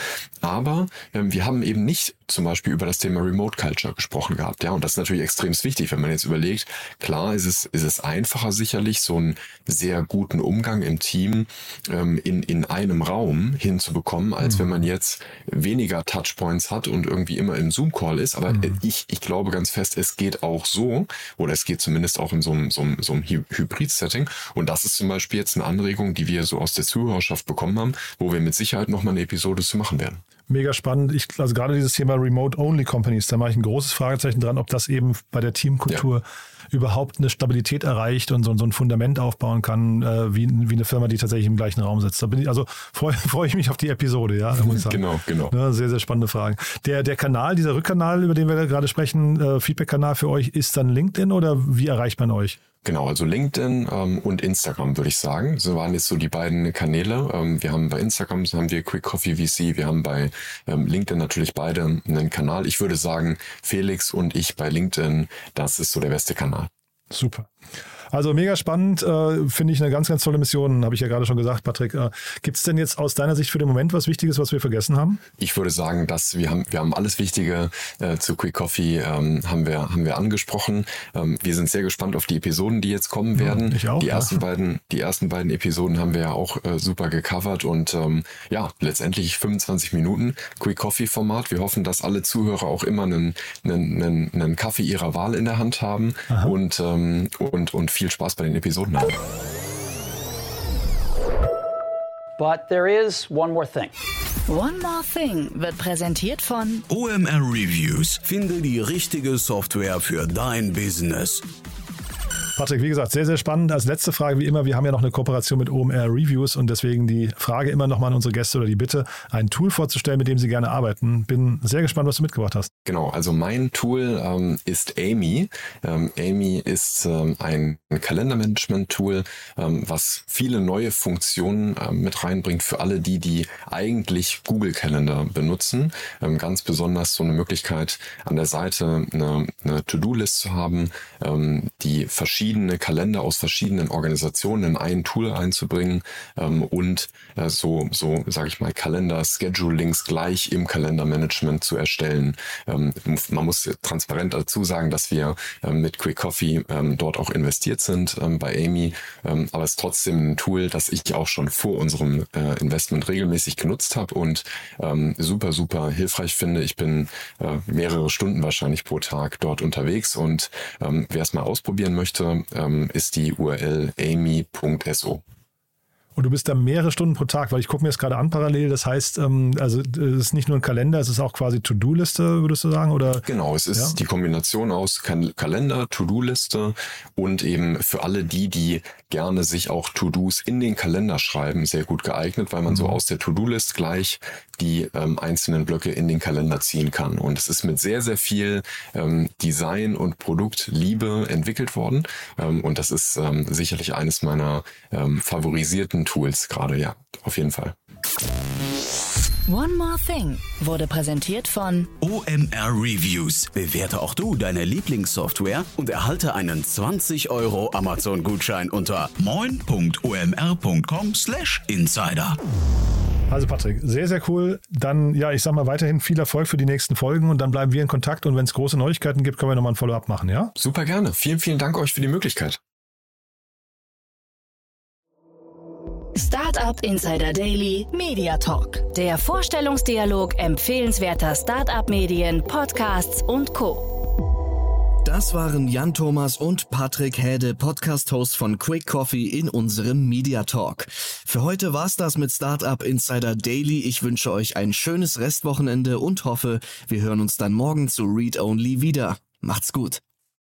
Speaker 4: Aber ähm, wir haben eben nicht zum Beispiel über das Thema Remote Culture gesprochen gehabt. Ja, und das ist natürlich extrem wichtig, wenn man jetzt überlegt, klar ist es, ist es einfacher sicherlich, so einen sehr guten Umgang im Team ähm, in, in einem Raum hinzubekommen, als mhm. wenn man jetzt weniger Touchpoints hat und irgendwie immer im Zoom-Call ist. Aber mhm. ich, ich glaube ganz fest, es geht auch so, oder es geht zumindest auch in so einem, so einem, so einem Hybrid-Setting. Und das ist zum Beispiel jetzt eine Anregung, die wir so aus der Zuhörerschaft bekommen haben, wo wir mit Sicherheit nochmal eine Episode zu machen werden
Speaker 3: mega spannend. Ich, also gerade dieses Thema Remote-Only-Companies, da mache ich ein großes Fragezeichen dran, ob das eben bei der Teamkultur ja. überhaupt eine Stabilität erreicht und so, so ein Fundament aufbauen kann, äh, wie, wie eine Firma, die tatsächlich im gleichen Raum sitzt. Da bin ich, also freue freu ich mich auf die Episode, ja, muss ich sagen.
Speaker 4: Genau, genau.
Speaker 3: Ja, sehr, sehr spannende Fragen. Der, der Kanal, dieser Rückkanal, über den wir gerade sprechen, äh, Feedback-Kanal für euch, ist dann LinkedIn oder wie erreicht man euch?
Speaker 4: Genau, also LinkedIn ähm, und Instagram würde ich sagen. So waren jetzt so die beiden Kanäle. Ähm, wir haben bei Instagram haben wir Quick Coffee VC, wir haben bei ähm, LinkedIn natürlich beide einen Kanal. Ich würde sagen, Felix und ich bei LinkedIn, das ist so der beste Kanal.
Speaker 3: Super. Also mega spannend, äh, finde ich eine ganz, ganz tolle Mission, habe ich ja gerade schon gesagt, Patrick. Äh, Gibt es denn jetzt aus deiner Sicht für den Moment was Wichtiges, was wir vergessen haben?
Speaker 4: Ich würde sagen, dass wir haben, wir haben alles Wichtige äh, zu Quick Coffee ähm, haben wir, haben wir angesprochen. Ähm, wir sind sehr gespannt auf die Episoden, die jetzt kommen werden.
Speaker 3: ich auch,
Speaker 4: die
Speaker 3: ja.
Speaker 4: ersten beiden, die ersten beiden Episoden haben wir ja auch äh, super gecovert und ähm, ja, letztendlich 25 Minuten Quick Coffee Format. Wir hoffen, dass alle Zuhörer auch immer einen, einen, einen, einen Kaffee ihrer Wahl in der Hand haben und, ähm, und, und viel Spaß bei den Episoden haben.
Speaker 5: But there is one more thing.
Speaker 2: One More Thing wird präsentiert von
Speaker 6: OMR Reviews. Finde die richtige Software für dein Business.
Speaker 3: Patrick, wie gesagt, sehr, sehr spannend. Als letzte Frage, wie immer, wir haben ja noch eine Kooperation mit OMR Reviews und deswegen die Frage immer nochmal an unsere Gäste oder die Bitte, ein Tool vorzustellen, mit dem sie gerne arbeiten. Bin sehr gespannt, was du mitgebracht hast.
Speaker 4: Genau, also mein Tool ähm, ist Amy. Ähm, Amy ist ähm, ein Kalendermanagement-Tool, ähm, was viele neue Funktionen ähm, mit reinbringt für alle die, die eigentlich Google-Kalender benutzen. Ähm, ganz besonders so eine Möglichkeit, an der Seite eine, eine To-Do-List zu haben, die verschiedene Kalender aus verschiedenen Organisationen in ein Tool einzubringen ähm, und äh, so, so sage ich mal, Kalender-Schedulings gleich im Kalendermanagement zu erstellen. Ähm, man muss transparent dazu sagen, dass wir ähm, mit Quick Coffee ähm, dort auch investiert sind ähm, bei Amy, ähm, aber es ist trotzdem ein Tool, das ich auch schon vor unserem äh, Investment regelmäßig genutzt habe und super, super hilfreich finde. Ich bin äh, mehrere Stunden wahrscheinlich pro Tag dort unterwegs und wer es mal ausprobieren möchte, ähm, ist die URL amy.so.
Speaker 3: Und du bist da mehrere Stunden pro Tag, weil ich gucke mir das gerade an parallel. Das heißt, ähm, also es ist nicht nur ein Kalender, es ist auch quasi To-Do-Liste, würdest du sagen? Oder?
Speaker 4: Genau, es ist
Speaker 3: Ja.
Speaker 4: die Kombination aus Kal- Kalender, To-Do-Liste und eben für alle die, die gerne sich auch To-Dos in den Kalender schreiben, sehr gut geeignet, weil man so aus der To-Do-List gleich die ähm, einzelnen Blöcke in den Kalender ziehen kann. Und es ist mit sehr, sehr viel ähm, Design und Produktliebe entwickelt worden. Ähm, und das ist ähm, sicherlich eines meiner ähm, favorisierten Tools gerade, ja, auf jeden Fall.
Speaker 2: One More Thing wurde präsentiert von
Speaker 6: OMR Reviews. Bewerte auch du deine Lieblingssoftware und erhalte einen 20 Euro Amazon-Gutschein unter moin.omr.com/insider.
Speaker 3: Also Patrick, sehr, sehr cool. Dann, ja, ich sag mal weiterhin viel Erfolg für die nächsten Folgen und dann bleiben wir in Kontakt und wenn es große Neuigkeiten gibt, können wir nochmal ein Follow-up machen, ja?
Speaker 4: Super gerne. Vielen, vielen Dank euch für die Möglichkeit.
Speaker 2: Startup Insider Daily Media Talk. Der Vorstellungsdialog empfehlenswerter Startup-Medien, Podcasts und Co.
Speaker 1: Das waren Jan Thomas und Patrick Häde, Podcast-Host von Quick Coffee in unserem Media Talk. Für heute war's das mit Startup Insider Daily. Ich wünsche euch ein schönes Restwochenende und hoffe, wir hören uns dann morgen zu Read Only wieder. Macht's gut.